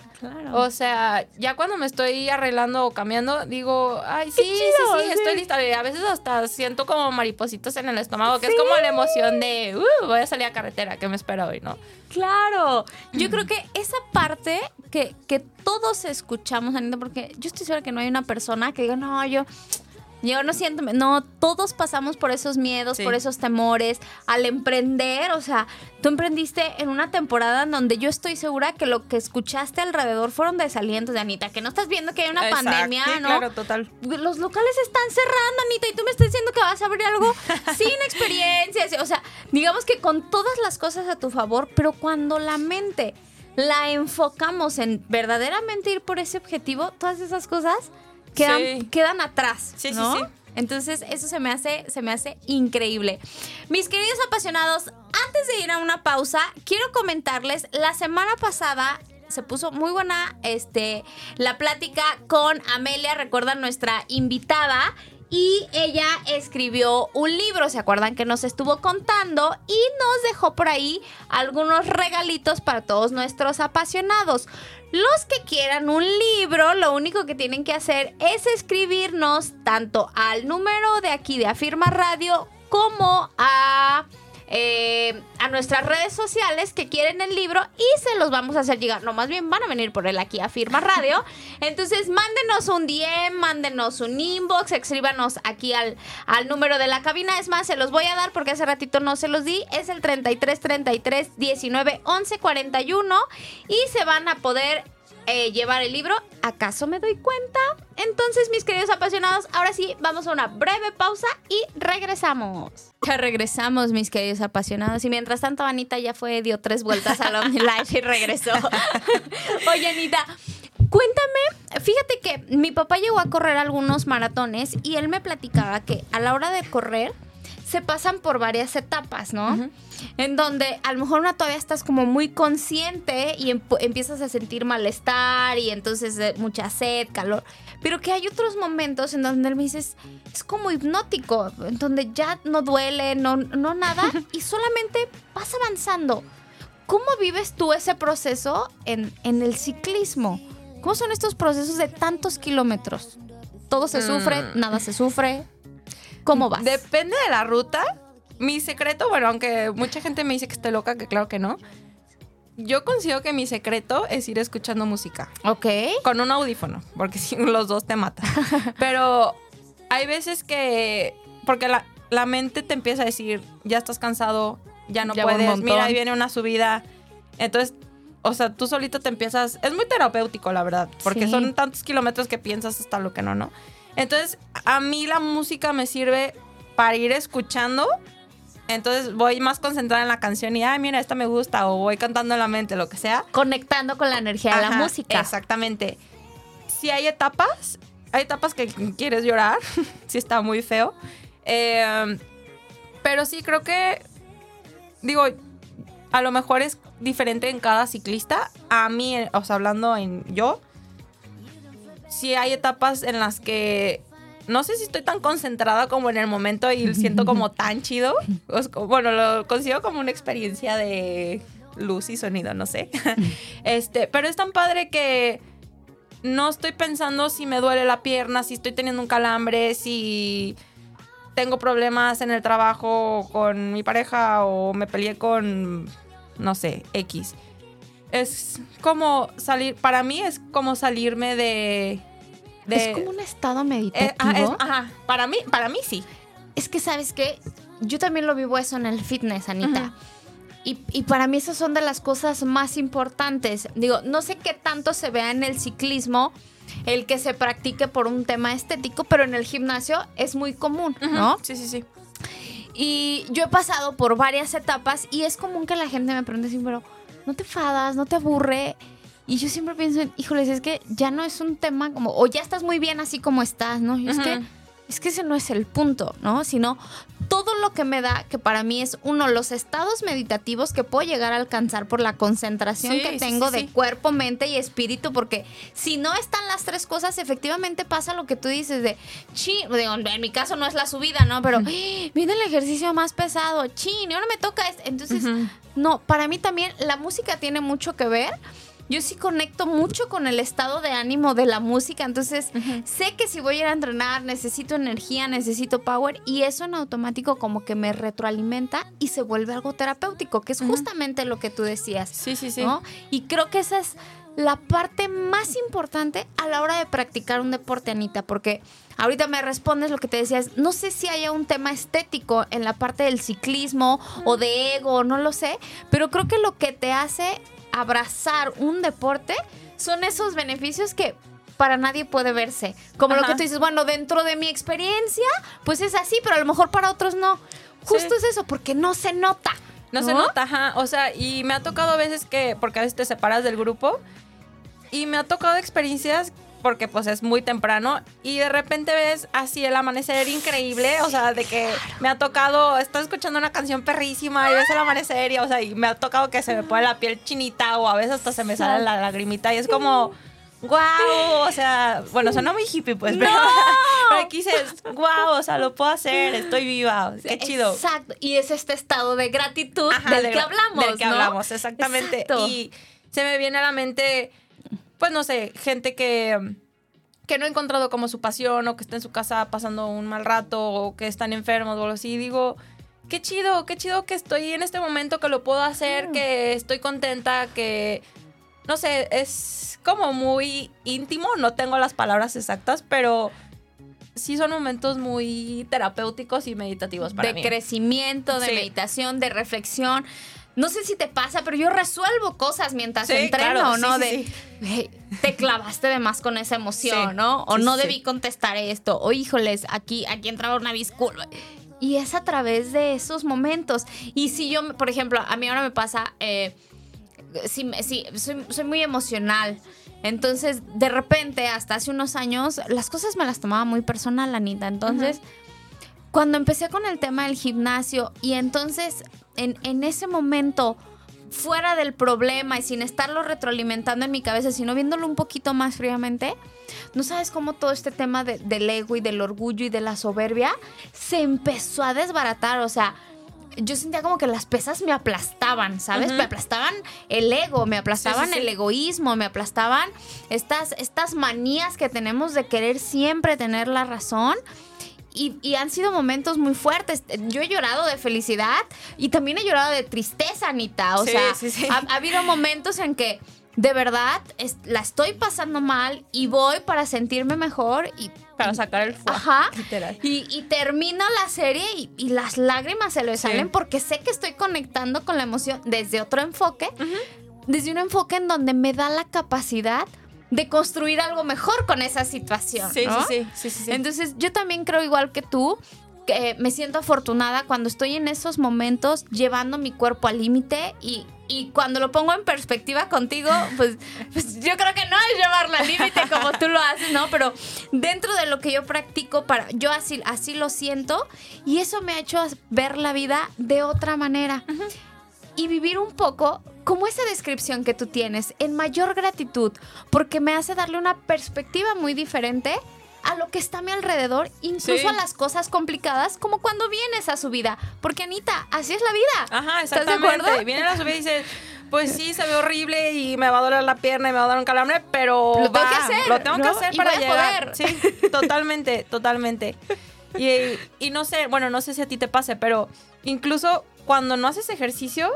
o sea, ya cuando me estoy arreglando o cambiando, digo, ay, sí, sí, sí, estoy lista. A veces hasta siento como maripositos en el estómago, que es como la emoción de, uh, voy a salir a carretera, ¿qué me espera hoy, no?
Claro, yo creo que esa parte que, que todos escuchamos, Anita, porque yo estoy segura que no hay una persona que diga, no, yo yo no siento, no, todos pasamos por esos miedos, por esos temores al emprender. O sea, tú emprendiste en una temporada en donde yo estoy segura que lo que escuchaste alrededor fueron desalientos de Anita, que no estás viendo que hay una pandemia, ¿no?
Claro, total.
Los locales están cerrando, Anita, y tú me estás diciendo que vas a abrir algo sin experiencias. O sea, digamos que con todas las cosas a tu favor, pero cuando la mente la enfocamos en verdaderamente ir por ese objetivo, todas esas cosas quedan, quedan atrás. Sí, sí, sí. Entonces, eso se me hace, se me hace increíble. Mis queridos apasionados, antes de ir a una pausa, quiero comentarles, la semana pasada se puso muy buena este, la plática con Amelia, recuerdan nuestra invitada, y ella escribió un libro, ¿se acuerdan que nos estuvo contando? Y nos dejó por ahí algunos regalitos para todos nuestros apasionados. Los que quieran un libro, lo único que tienen que hacer es escribirnos tanto al número de aquí de Afirma Radio como a eh, a nuestras redes sociales que quieren el libro y se los vamos a hacer llegar. No, más bien van a venir por él aquí a Firma Radio. Entonces, mándenos un DM, mándenos un inbox, escríbanos aquí al, al número de la cabina. Es más, se los voy a dar porque hace ratito no se los di. Es el 33 33 19 11 41 y se van a poder eh, llevar el libro. ¿Acaso me doy cuenta? Entonces, mis queridos apasionados, ahora sí, vamos a una breve pausa y regresamos. Ya regresamos, mis queridos apasionados. Y mientras tanto, Anita ya fue, dio tres vueltas al Live y regresó. Oye, Anita, cuéntame, fíjate que mi papá llegó a correr algunos maratones y él me platicaba que a la hora de correr se pasan por varias etapas, ¿no? En donde a lo mejor una todavía estás como muy consciente y empiezas a sentir malestar y entonces eh, mucha sed, calor. Pero que hay otros momentos en donde me dice, es como hipnótico, en donde ya no duele, no, no nada, y solamente vas avanzando. ¿Cómo vives tú ese proceso en, en el ciclismo? ¿Cómo son estos procesos de tantos kilómetros? todo se sufre,
Mm.
nada se sufre. ¿Cómo vas?
Depende de la ruta. Mi secreto, bueno, aunque mucha gente me dice que estoy loca, que claro que no. Yo considero que mi secreto es ir escuchando música.
ok.
Con un audífono, porque si los dos te matan. Pero hay veces que. Porque la, la mente te empieza a decir, ya estás cansado, ya no
Ya
puedes, mira, ahí viene una subida. Entonces, o sea, tú solito te empiezas. Es muy terapéutico, la verdad, porque
Sí.
son tantos kilómetros que piensas hasta lo que no, ¿no? Entonces, a mí la música me sirve para ir escuchando. Entonces voy más concentrada en la canción y, ay, mira, esta me gusta, o voy cantando en la mente, lo que sea.
Conectando con la energía de la música.
Exactamente. Si hay etapas, hay etapas que quieres llorar, si está muy feo. Eh, pero sí, creo que, digo, a lo mejor es diferente en cada ciclista. A mí, o sea, hablando en yo, sí hay etapas en las que no sé si estoy tan concentrada como en el momento y siento como tan chido. Bueno, lo considero como una experiencia de luz y sonido, no sé. Este, pero es tan padre que no estoy pensando si me duele la pierna, si estoy teniendo un calambre, si tengo problemas en el trabajo con mi pareja o me peleé con, no sé, X. Es como salir, para mí es como salirme de... de
es como un estado
eh,
meditativo.
ajá, es- ajá, para mí, para mí sí.
Es que, ¿sabes qué? Yo también lo vivo eso en el fitness, Anita. Y, y para mí esas son de las cosas más importantes. Digo, no sé qué tanto se vea en el ciclismo el que se practique por un tema estético, pero en el gimnasio es muy común, ¿no?
Sí, sí, sí.
Y yo he pasado por varias etapas y es común que la gente me pregunte así, pero no te fadas, no te aburre. Y yo siempre pienso, en, híjoles, es que ya no es un tema como, o ya estás muy bien así como estás, ¿no? Y es que. Es que ese no es el punto, ¿no? Sino todo lo que me da, que para mí es uno, los estados meditativos que puedo llegar a alcanzar por la concentración
Sí,
que tengo
sí,
de cuerpo, mente y espíritu, porque si no están las tres cosas, efectivamente pasa lo que tú dices de, chin, digo, en mi caso no es la subida, ¿no? Pero ¡ay! viene el ejercicio más pesado, chin, y ahora me toca este. Entonces, no, para mí también la música tiene mucho que ver. Yo sí conecto mucho con el estado de ánimo de la música, entonces sé que si voy a ir a entrenar necesito energía, necesito power y eso en automático como que me retroalimenta y se vuelve algo terapéutico, que es justamente lo que tú decías.
Sí, sí, sí.
¿no? Y creo que esa es la parte más importante a la hora de practicar un deporte, Anita, porque ahorita me respondes lo que te decías, no sé si haya un tema estético en la parte del ciclismo o de ego, no lo sé, pero creo que lo que te hace abrazar un deporte son esos beneficios que para nadie puede verse. Como lo que tú dices, bueno, dentro de mi experiencia, pues es así, pero a lo mejor para otros no. Justo
Sí.
es eso, porque no se nota.
No, se nota, ajá. O sea, y me ha tocado a veces que, porque a veces te separas del grupo, y me ha tocado experiencias porque pues es muy temprano y de repente ves así el amanecer increíble, o sea, de que me ha tocado, estoy escuchando una canción perrísima y ves el amanecer y, o sea, y me ha tocado que se me pone la piel chinita o a veces hasta se me sale la lagrimita y es como... ¡Wow! O sea, bueno, suena muy hippie, pues, pero, pero aquí dices, ¡Wow! O sea, lo puedo hacer, estoy viva, qué chido.
Exacto. Y es este estado de gratitud
Ajá,
del
de-
que hablamos.
Del que
¿no?
hablamos, exactamente.
Exacto.
Y se me viene a la mente, pues no sé, gente que, que no ha encontrado como su pasión o que está en su casa pasando un mal rato o que están enfermos o algo así. Digo, qué chido, qué chido que estoy en este momento, que lo puedo hacer, que estoy contenta, que, no sé, es como muy íntimo, no tengo las palabras exactas, pero sí son momentos muy terapéuticos y meditativos para
de
mí.
crecimiento, de
Sí.
meditación, de reflexión. No sé si te pasa, pero yo resuelvo cosas mientras
Sí,
entreno,
claro,
¿no?
sí,
de
sí.
"Güey, te clavaste de más con esa emoción, ¿no? O no debí contestar esto. O híjoles, aquí, aquí entraba una disculpa. Y es a través de esos momentos. Y si yo, por ejemplo, a mí ahora me pasa, eh, sí, soy, soy muy emocional. Entonces, de repente, hasta hace unos años, las cosas me las tomaba muy personal, Anita. Entonces, cuando empecé con el tema del gimnasio y entonces en, en ese momento fuera del problema y sin estarlo retroalimentando en mi cabeza, sino viéndolo un poquito más fríamente, no sabes cómo todo este tema de- del ego y del orgullo y de la soberbia se empezó a desbaratar. O sea, yo sentía como que las pesas me aplastaban, ¿sabes? Me aplastaban el ego, me aplastaban
Sí, sí, sí.
el egoísmo, me aplastaban estas, estas manías que tenemos de querer siempre tener la razón. Y, y han sido momentos muy fuertes. Yo he llorado de felicidad y también he llorado de tristeza, Anita. O
Sí,
sea,
sí, sí.
Ha, ha habido momentos en que de verdad es- la estoy pasando mal y voy para sentirme mejor y
Para sacar el fuego.
Ajá.
Literal.
Y, y termino la serie y, y las lágrimas se le
Sí.
salen porque sé que estoy conectando con la emoción desde otro enfoque, desde un enfoque en donde me da la capacidad de construir algo mejor con esa situación.
Sí,
¿no?
sí, sí, sí, sí, sí.
Entonces yo también creo igual que tú que me siento afortunada cuando estoy en esos momentos llevando mi cuerpo al límite y, y cuando lo pongo en perspectiva contigo, pues, pues yo creo que no es llevarlo al límite como tú lo haces, ¿no? Pero dentro de lo que yo practico, para, yo así, así lo siento y eso me ha hecho ver la vida de otra manera. Y vivir un poco como esa descripción que tú tienes, en mayor gratitud, porque me hace darle una perspectiva muy diferente a lo que está a mi alrededor, incluso
Sí.
a las cosas complicadas, como cuando vienes a su vida. Porque Anita, así es la vida.
Ajá,
¿Estás de
exactamente.
acuerdo?
Viene la subida y dice, pues sí, se ve horrible y me va a doler la pierna y me va a dar un calambre, pero
Lo tengo que hacer,
Lo tengo que hacer para
a
llegar.
poder.
Sí, totalmente, totalmente. Y, y no sé, bueno, no sé si a ti te pase, pero incluso cuando no haces ejercicio,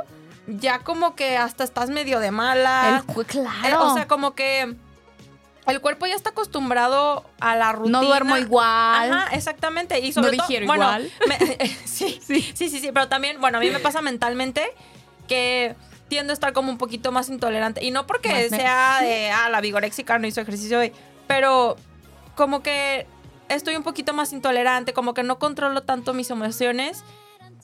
ya como que hasta estás medio de mala.
El cu-
Eh,
claro.
o sea, como que el cuerpo ya está acostumbrado a la rutina.
no duermo igual.
Ajá, exactamente. Y sobre
No
todo,
digiero
bueno,
igual.
me- sí, sí, sí, sí, sí, pero también, bueno, a mí me pasa mentalmente que tiendo a estar como un poquito más intolerante. Y no porque
Más
sea de, ah, la vigoréxica no hizo ejercicio hoy, pero como que estoy un poquito más intolerante, como que no controlo tanto mis emociones.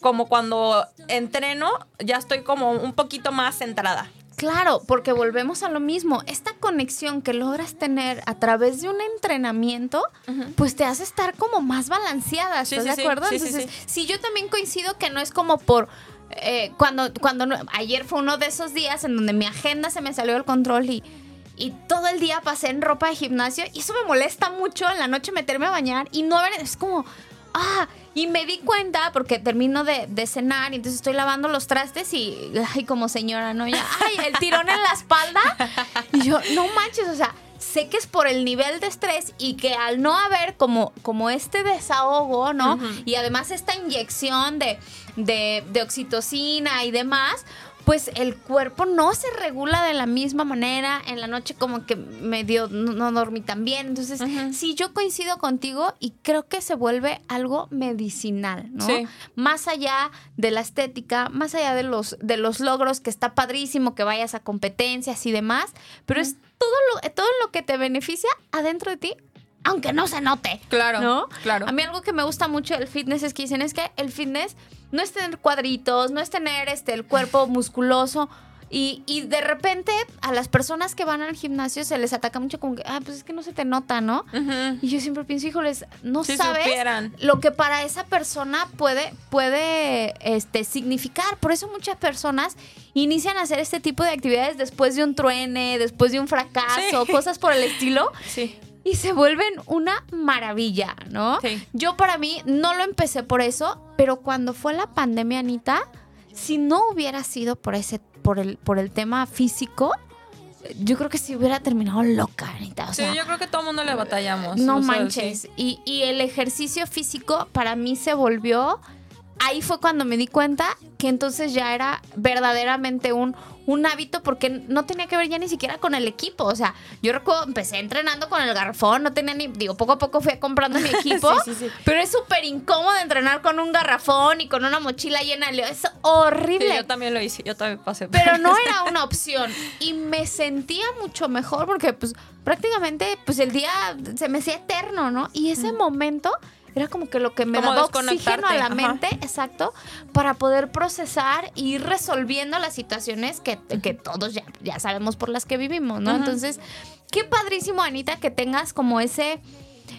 Como cuando entreno, ya estoy como un poquito más centrada.
Claro, porque volvemos a lo mismo. Esta conexión que logras tener a través de un entrenamiento, pues te hace estar como más balanceada. ¿Estás
sí,
de acuerdo?
Sí,
Entonces, sí, yo también coincido que no es como por. eh, cuando, cuando no- ayer fue uno de esos días en donde mi agenda se me salió del control y, y todo el día pasé en ropa de gimnasio y eso me molesta mucho en la noche meterme a bañar y no haber, es como, ah, y me di cuenta porque termino de, de cenar y entonces estoy lavando los trastes y, ay, como señora, ¿no? Ya, ay, el tirón en la espalda. Y yo, no manches, o sea, sé que es por el nivel de estrés y que al no haber como, como este desahogo, ¿no? Y además esta inyección de, de, de oxitocina y demás, pues el cuerpo no se regula de la misma manera. En la noche como que medio no, no dormí tan bien. Entonces, sí, yo coincido contigo y creo que se vuelve algo medicinal, ¿no?
Sí.
Más allá de la estética, más allá de los, de los logros, que está padrísimo que vayas a competencias y demás, pero es todo lo, todo lo que te beneficia adentro de ti. Aunque no se note.
Claro,
¿No?
claro.
A mí algo que me gusta mucho del fitness es que dicen es que el fitness no es tener cuadritos, no es tener este el cuerpo musculoso. Y, y de repente a las personas que van al gimnasio se les ataca mucho como que, ah, pues es que no se te nota, ¿no? Y yo siempre pienso, híjoles, no
Si
sabes
supieran.
lo que para esa persona puede, puede este, significar. Por eso muchas personas inician a hacer este tipo de actividades después de un truene, después de un fracaso,
Sí.
cosas por el estilo.
Sí.
Y se vuelven una maravilla, ¿no?
Sí.
Yo para mí no lo empecé por eso, pero cuando fue la pandemia, Anita, si no hubiera sido por ese, por el, por el tema físico, yo creo que si hubiera terminado loca, Anita. O
Sí, yo creo que todo el mundo le batallamos.
no
o sea,
manches.
sí.
Y, y el ejercicio físico para mí se volvió. Ahí fue cuando me di cuenta que entonces ya era verdaderamente un, un hábito porque no tenía que ver ya ni siquiera con el equipo. O sea, yo recuerdo, empecé entrenando con el garrafón, no tenía ni, digo, poco a poco fui comprando mi equipo.
Sí, sí, sí.
Pero es súper incómodo entrenar con un garrafón y con una mochila llena de leo. Es horrible.
Yo también lo hice, yo también pasé. por
Pero no era una opción. Y me sentía mucho mejor porque pues prácticamente pues el día se me hacía eterno, ¿no? Y ese momento era como que lo que me
Como
daba oxígeno a la
ajá.
mente, exacto, para poder procesar y ir resolviendo las situaciones que, que todos ya, ya sabemos por las que vivimos, ¿no? Entonces, qué padrísimo, Anita, que tengas como ese,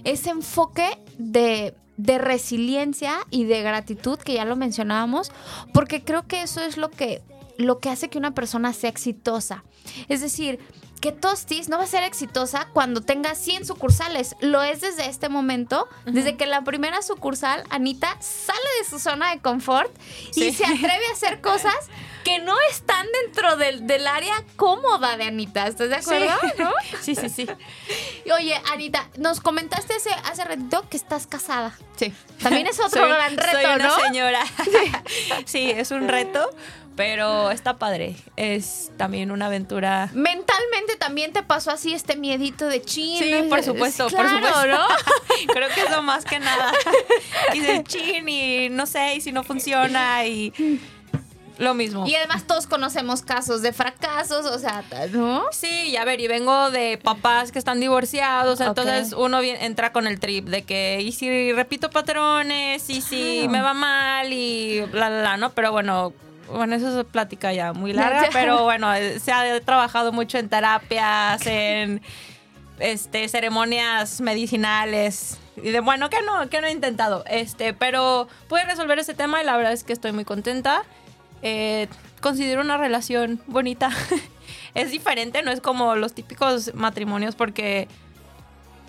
ese enfoque de, de resiliencia y de gratitud, que ya lo mencionábamos, porque creo que eso es lo que, lo que hace que una persona sea exitosa. Es decir, que Tostis no va a ser exitosa cuando tenga 100 sucursales. Lo es desde este momento, desde que la primera sucursal, Anita, sale de su zona de confort y
Sí.
se atreve a hacer cosas que no están dentro del, del área cómoda de Anita. ¿Estás de acuerdo? ¿No?
Sí, sí, sí.
Y Oye, Anita, nos comentaste hace, hace ratito que estás casada.
Sí.
También es otro
Soy-
gran reto,
soy una
¿no?
señora. sí, es un reto, pero está padre. Es también una aventura.
Mentalmente también te pasó así este miedito de chin.
Sí,
Es-
por
es-
supuesto, por
claro,
supuesto.
¿no?
Creo que eso más que nada. Y de chin y no sé, y si no funciona y lo mismo.
Y además todos conocemos casos de fracasos, o sea, ¿no?
Sí, y a ver, y vengo de papás que están divorciados, entonces uno entra con el trip de que, y si repito patrones, y si
Claro.
me va mal, y bla, bla, bla, ¿no? Pero bueno, bueno, eso es plática ya muy larga, pero bueno, eh, se ha trabajado mucho en terapias, en este, ceremonias medicinales. Y de bueno, que no, que no he intentado. Este, pero pude resolver ese tema y la verdad es que estoy muy contenta. Eh, considero una relación bonita. es diferente, no es como los típicos matrimonios porque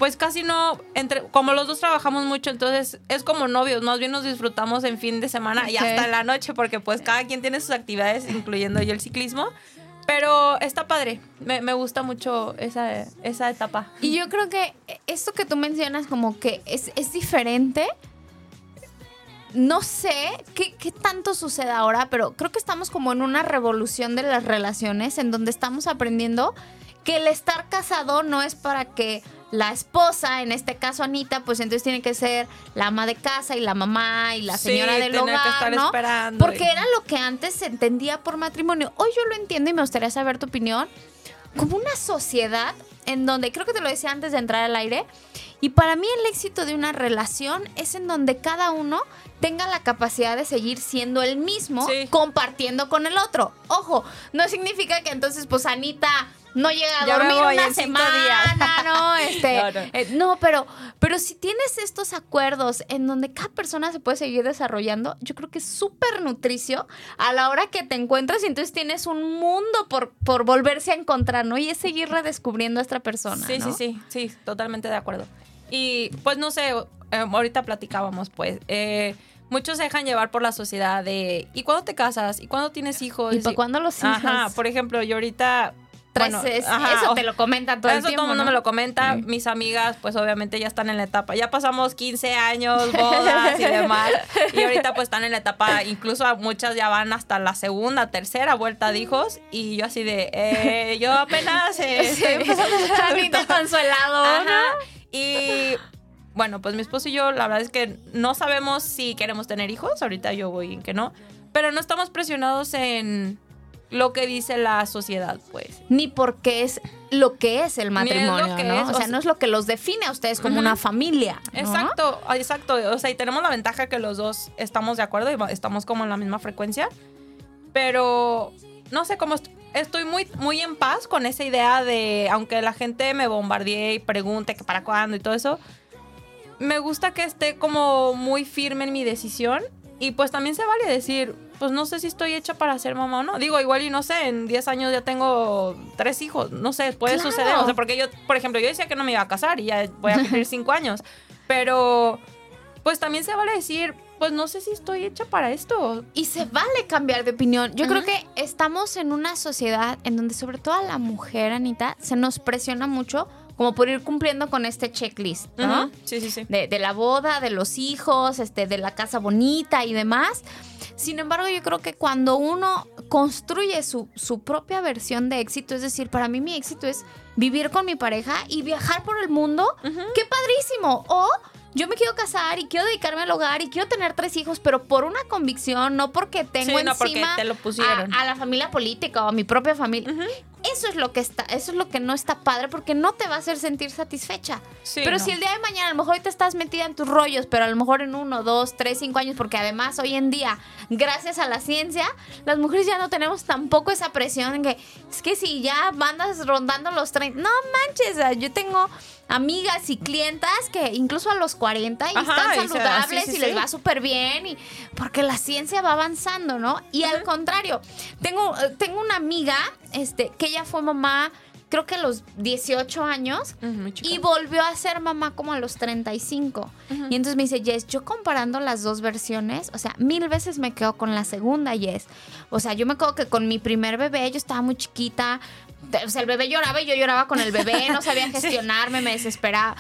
pues casi no entre como los dos trabajamos mucho, entonces es como novios, más bien nos disfrutamos en fin de semana y hasta la noche porque pues cada quien tiene sus actividades, incluyendo yo el ciclismo. Pero está padre, me, me gusta mucho esa, esa etapa.
Y yo creo que esto que tú mencionas como que es, es diferente. No sé qué, qué tanto sucede ahora, pero creo que estamos como en una revolución de las relaciones en donde estamos aprendiendo que el estar casado no es para que la esposa, en este caso Anita, pues entonces tiene que ser la ama de casa y la mamá y la
Sí,
señora del
tener que
hogar,
estar
¿no?
esperando
Porque
y-
era lo que antes se entendía por matrimonio. Hoy yo lo entiendo y me gustaría saber tu opinión. Como una sociedad en donde, creo que te lo decía antes de entrar al aire, y para mí el éxito de una relación es en donde cada uno tenga la capacidad de seguir siendo el mismo,
Sí.
compartiendo con el otro. Ojo, no significa que entonces pues Anita no llega a
Ya
dormir una semana. ¿no? Este,
No, no.
eh, no, pero, pero si tienes estos acuerdos en donde cada persona se puede seguir desarrollando, yo creo que es súper nutricio a la hora que te encuentras y entonces tienes un mundo por, por volverse a encontrar, ¿no? Y es seguir redescubriendo a esta persona.
Sí,
¿no?
sí, sí, sí, totalmente de acuerdo. Y pues no sé, eh, ahorita platicábamos, pues, eh, muchos se dejan llevar por la sociedad de, ¿y cuándo te casas? ¿Y cuándo tienes hijos?
¿Y para cuándo los hijos?
Ajá, por ejemplo, yo ahorita...
Traes
bueno,
es-
ajá,
eso te lo comentan todo el
Eso
tiempo,
todo el mundo
¿no?
me lo comenta.
Sí.
Mis amigas, pues obviamente ya están en la etapa. Ya pasamos 15 años, bodas y demás. Y ahorita pues están en la etapa, incluso muchas ya van hasta la segunda, tercera vuelta de hijos. Y yo así de, eh, yo apenas eh,
Sí.
estoy empezando. Ajá. Y bueno, pues mi esposo y yo, la verdad es que no sabemos si queremos tener hijos. Ahorita yo voy en que no. Pero no estamos presionados en lo que dice la sociedad, pues.
Ni porque es lo que es el
es
matrimonio, ¿no?
es,
o
o
sea, no es lo que los define a ustedes como una familia. ¿no?
Exacto, exacto. O sea, y tenemos la ventaja que los dos estamos de acuerdo y estamos como en la misma frecuencia. Pero no sé cómo est- estoy muy, muy en paz con esa idea de, aunque la gente me bombardee y pregunte que para cuándo y todo eso, me gusta que esté como muy firme en mi decisión. Y pues también se vale decir, pues no sé si estoy hecha para ser mamá o no. Digo, igual y no sé, en 10 años ya tengo tres hijos. No sé, puede
Claro.
suceder. O sea, porque yo, por ejemplo, yo decía que no me iba a casar y ya voy a cumplir cinco años. Pero, pues también se vale decir, pues no sé si estoy hecha para esto.
Y se vale cambiar de opinión. Yo creo que estamos en una sociedad en donde sobre todo a la mujer, Anita, se nos presiona mucho como por ir cumpliendo con este checklist.
Sí, sí, sí.
de, de la boda, de los hijos, este, de la casa bonita y demás. Sin embargo, yo creo que cuando uno construye su, su propia versión de éxito, es decir, para mí mi éxito es vivir con mi pareja y viajar por el mundo. ¡qué padrísimo! O yo me quiero casar y quiero dedicarme al hogar y quiero tener tres hijos, pero por una convicción, no porque tengo
Sí, no porque
encima
te lo pusieron.
A, a la familia política o a mi propia familia.
Ujú.
Eso es lo que está, eso es lo que no está padre porque no te va a hacer sentir satisfecha.
Sí,
pero
no.
si el día de mañana a lo mejor hoy te estás metida en tus rollos, pero a lo mejor en uno, dos, tres, cinco años, porque además hoy en día, gracias a la ciencia, las mujeres ya no tenemos tampoco esa presión en que es que si ya andas rondando los 30, no manches, yo tengo amigas y clientas que incluso a los 40 y
Ajá,
están
y
saludables
sí, sí,
y les va súper bien y porque la ciencia va avanzando, ¿no? Y al contrario, tengo, eh, tengo una amiga este, que ella fue mamá creo que a los 18 años. Y volvió a ser mamá como a los 35. Y entonces me dice, Jess, yo comparando las dos versiones, o sea, mil veces me quedo con la segunda, Jess. O sea, yo me acuerdo que con mi primer bebé, yo estaba muy chiquita. O sea, el bebé lloraba y yo lloraba con el bebé, no sabía gestionarme, me desesperaba.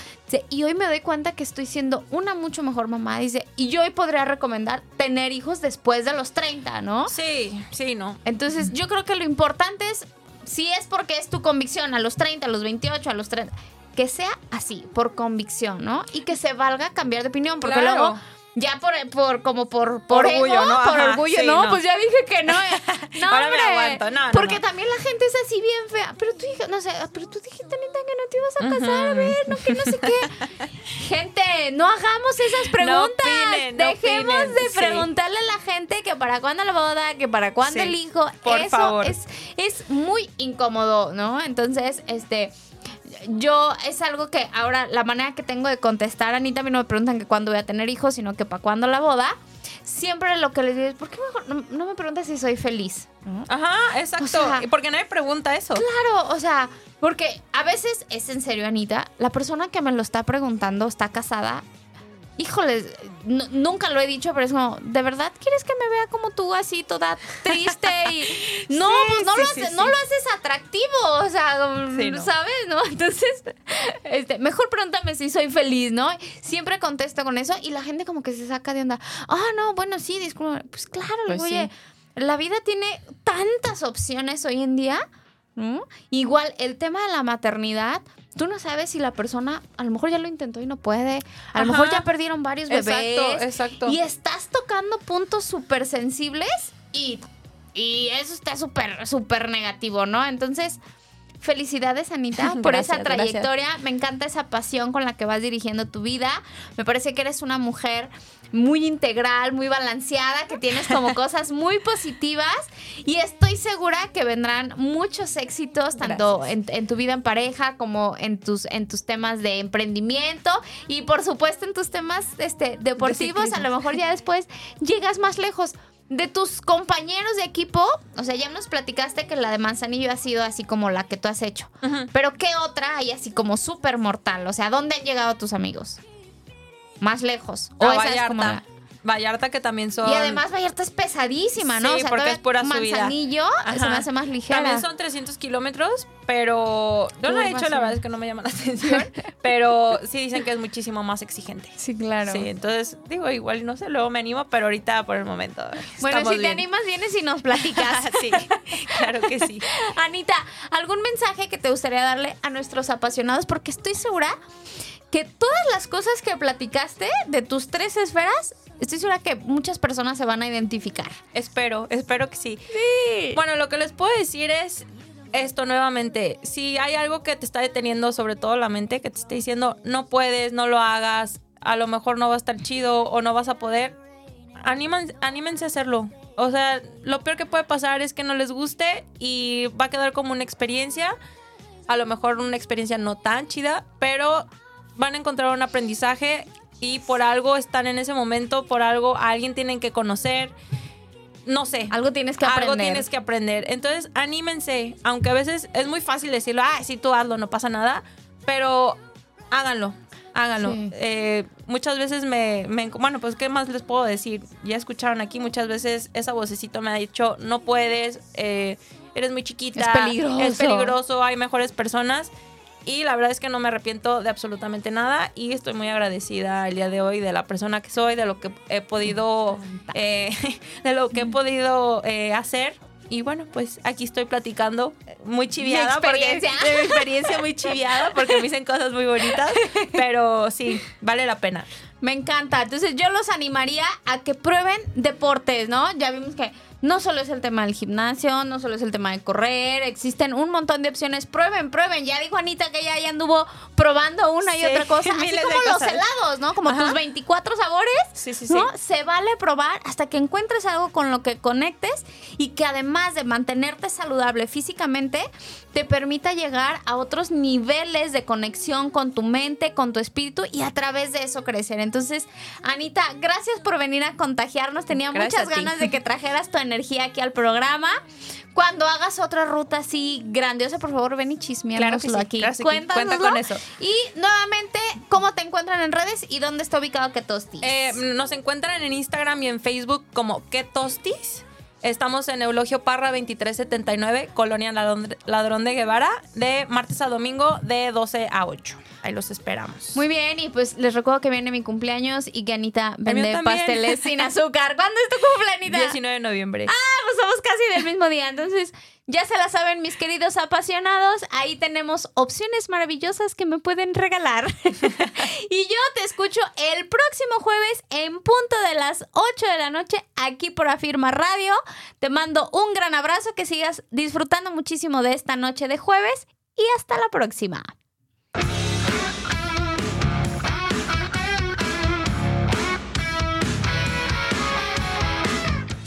Y hoy me doy cuenta que estoy siendo una mucho mejor mamá. Dice, y yo hoy podría recomendar tener hijos después de los 30, ¿no?
Sí, sí, no.
Entonces, yo creo que lo importante es, si es porque es tu convicción, a los 30, a los 28, a los 30, que sea así, por convicción, ¿no? Y que se valga cambiar de opinión, porque
Claro.
luego, ya por, por como por, por
Orgullo,
ego,
¿no?
por
Ajá,
orgullo,
sí,
no,
no.
pues ya dije que no. eh. No,
Ahora me
hombre.
aguanto, no, no,
porque también la gente es así bien fea. Pero tú dijiste, no sé, pero tú dijiste, Anita, que no te ibas a casar, a ver, no, que no sé qué. Gente, no hagamos esas preguntas.
opinen,
Dejemos
opinen,
de
sí.
preguntarle a la gente que para cuándo la boda, que para cuándo
Sí,
el hijo.
por
Eso
favor.
es es muy incómodo, ¿no? Entonces, este, yo es algo que ahora la manera que tengo de contestar, Anita, a mí no me preguntan que cuándo voy a tener hijos, sino que para cuándo la boda. Siempre lo que les digo es, ¿por qué mejor no, no me preguntas si soy feliz? ¿no?
Ajá, exacto.
O sea-
y porque nadie pregunta eso.
Claro, o sea, porque a veces es en serio, Anita, la persona que me lo está preguntando está casada. Híjoles, nu- nunca lo he dicho, pero es como, ¿de verdad quieres que me vea como tú así toda triste? Y no,
Sí,
pues no,
sí,
lo, hace-
sí.
no lo haces atractivo, o sea,
no.
¿sabes? ¿No? Entonces, este, mejor pregúntame si soy feliz, ¿no? Siempre contesto con eso y la gente como que se saca de onda. Ah, no, bueno, sí, disculpa. Pues claro,
Pues
oye, la vida tiene tantas opciones hoy en día. ¿no? Igual el tema de la maternidad, tú no sabes si la persona a lo mejor ya lo intentó y no puede, a lo
Ajá.
mejor ya perdieron varios bebés.
Exacto, exacto.
Y estás tocando puntos súper sensibles y, y eso está súper, súper negativo, ¿no? Entonces, felicidades, Anita, por esa
gracias.
trayectoria. Me encanta esa pasión con la que vas dirigiendo tu vida. Me parece que eres una mujer muy integral, muy balanceada, que tienes como cosas muy positivas y estoy segura que vendrán muchos éxitos tanto en, en tu vida en pareja como en tus en tus temas de emprendimiento y por supuesto en tus temas este deportivos, a lo mejor ya después llegas más lejos. De tus compañeros de equipo, o sea, ya nos platicaste que la de Manzanillo ha sido así como la que tú has hecho. Pero ¿qué otra hay así como súper mortal? O sea, ¿dónde han llegado tus amigos? Más lejos. O
A
esa es como la-
Vallarta que también son...
Y además Vallarta es pesadísima, ¿no?
Sí,
o sea,
porque es pura subida.
Manzanillo se me hace más ligera.
También son 300 kilómetros, pero yo no he
Curvas,
hecho, la verdad es que no me llama la atención, pero sí dicen que es muchísimo más exigente.
Sí, claro.
Sí, entonces digo, igual no sé, luego me animo, pero ahorita por el momento.
Bueno, si te
bien.
animas, vienes y nos platicas.
sí, claro que sí.
Anita, ¿algún mensaje que te gustaría darle a nuestros apasionados? Porque estoy segura que todas las cosas que platicaste de tus tres esferas, estoy segura que muchas personas se van a identificar.
Espero, espero que sí. Bueno, lo que les puedo decir es esto nuevamente. Si hay algo que te está deteniendo, sobre todo la mente, que te esté diciendo no puedes, no lo hagas, a lo mejor no va a estar chido o no vas a poder, animan- anímense a hacerlo. O sea, lo peor que puede pasar es que no les guste y va a quedar como una experiencia. A lo mejor una experiencia no tan chida, pero van a encontrar un aprendizaje y por algo están en ese momento, por algo a alguien tienen que conocer. No sé.
Algo tienes que aprender.
Algo tienes que aprender. Entonces, anímense. Aunque a veces es muy fácil decirlo, ah, sí, tú hazlo, no pasa nada. Pero háganlo, háganlo.
Sí.
Eh, muchas veces me, me- Bueno, pues, ¿qué más les puedo decir? Ya escucharon aquí, muchas veces esa vocecito me ha dicho, no puedes, eh, eres muy chiquita.
Es peligroso.
Es peligroso, hay mejores personas. Y la verdad es que no me arrepiento de absolutamente nada y estoy muy agradecida el día de hoy de la persona que soy, de lo que he podido, eh, de lo que he podido eh, hacer. Y bueno, pues aquí estoy platicando, muy chiviada, porque,
experiencia.
de mi experiencia muy chiviada, porque me dicen cosas muy bonitas, pero sí, vale la pena.
Me encanta. Entonces yo los animaría a que prueben deportes, ¿no? Ya vimos que no solo es el tema del gimnasio, no solo es el tema de correr, existen un montón de opciones. Prueben, prueben. Ya dijo Anita que ella ya anduvo probando una y otra cosa. Así como los
cosas.
helados, ¿no? Como
Ajá.
tus 24 sabores.
Sí, sí, sí.
¿no? Se vale probar hasta que encuentres algo con lo que conectes y que además de mantenerte saludable físicamente, te permita llegar a otros niveles de conexión con tu mente, con tu espíritu y a través de eso crecer. Entonces, Anita, gracias por venir a contagiarnos. Tenía
Gracias
muchas ganas de que trajeras tu energía aquí al programa. Cuando hagas otra ruta así grandiosa, por favor, ven y chismeárnoslo
Claro sí,
aquí.
claro. Cuenta con eso.
Y nuevamente, ¿cómo te encuentran en redes y dónde está ubicado Ketostis?
Eh, nos encuentran en Instagram y en Facebook como Ketostis. Estamos en Eulogio Parra 2379, Colonia Ladrón de Guevara, de martes a domingo de 12 a 8. Ahí los esperamos.
Muy bien, y pues les recuerdo que viene mi cumpleaños y que Anita vende pasteles sin azúcar. ¿Cuándo es tu cumpleaños, Anita?
19 de noviembre.
Ah, pues somos casi del mismo día. Entonces, ya se la saben, mis queridos apasionados. Ahí tenemos opciones maravillosas que me pueden regalar. y yo te escucho el próximo jueves en punto de las 8 de la noche aquí por Afirma Radio. Te mando un gran abrazo, que sigas disfrutando muchísimo de esta noche de jueves y hasta la próxima.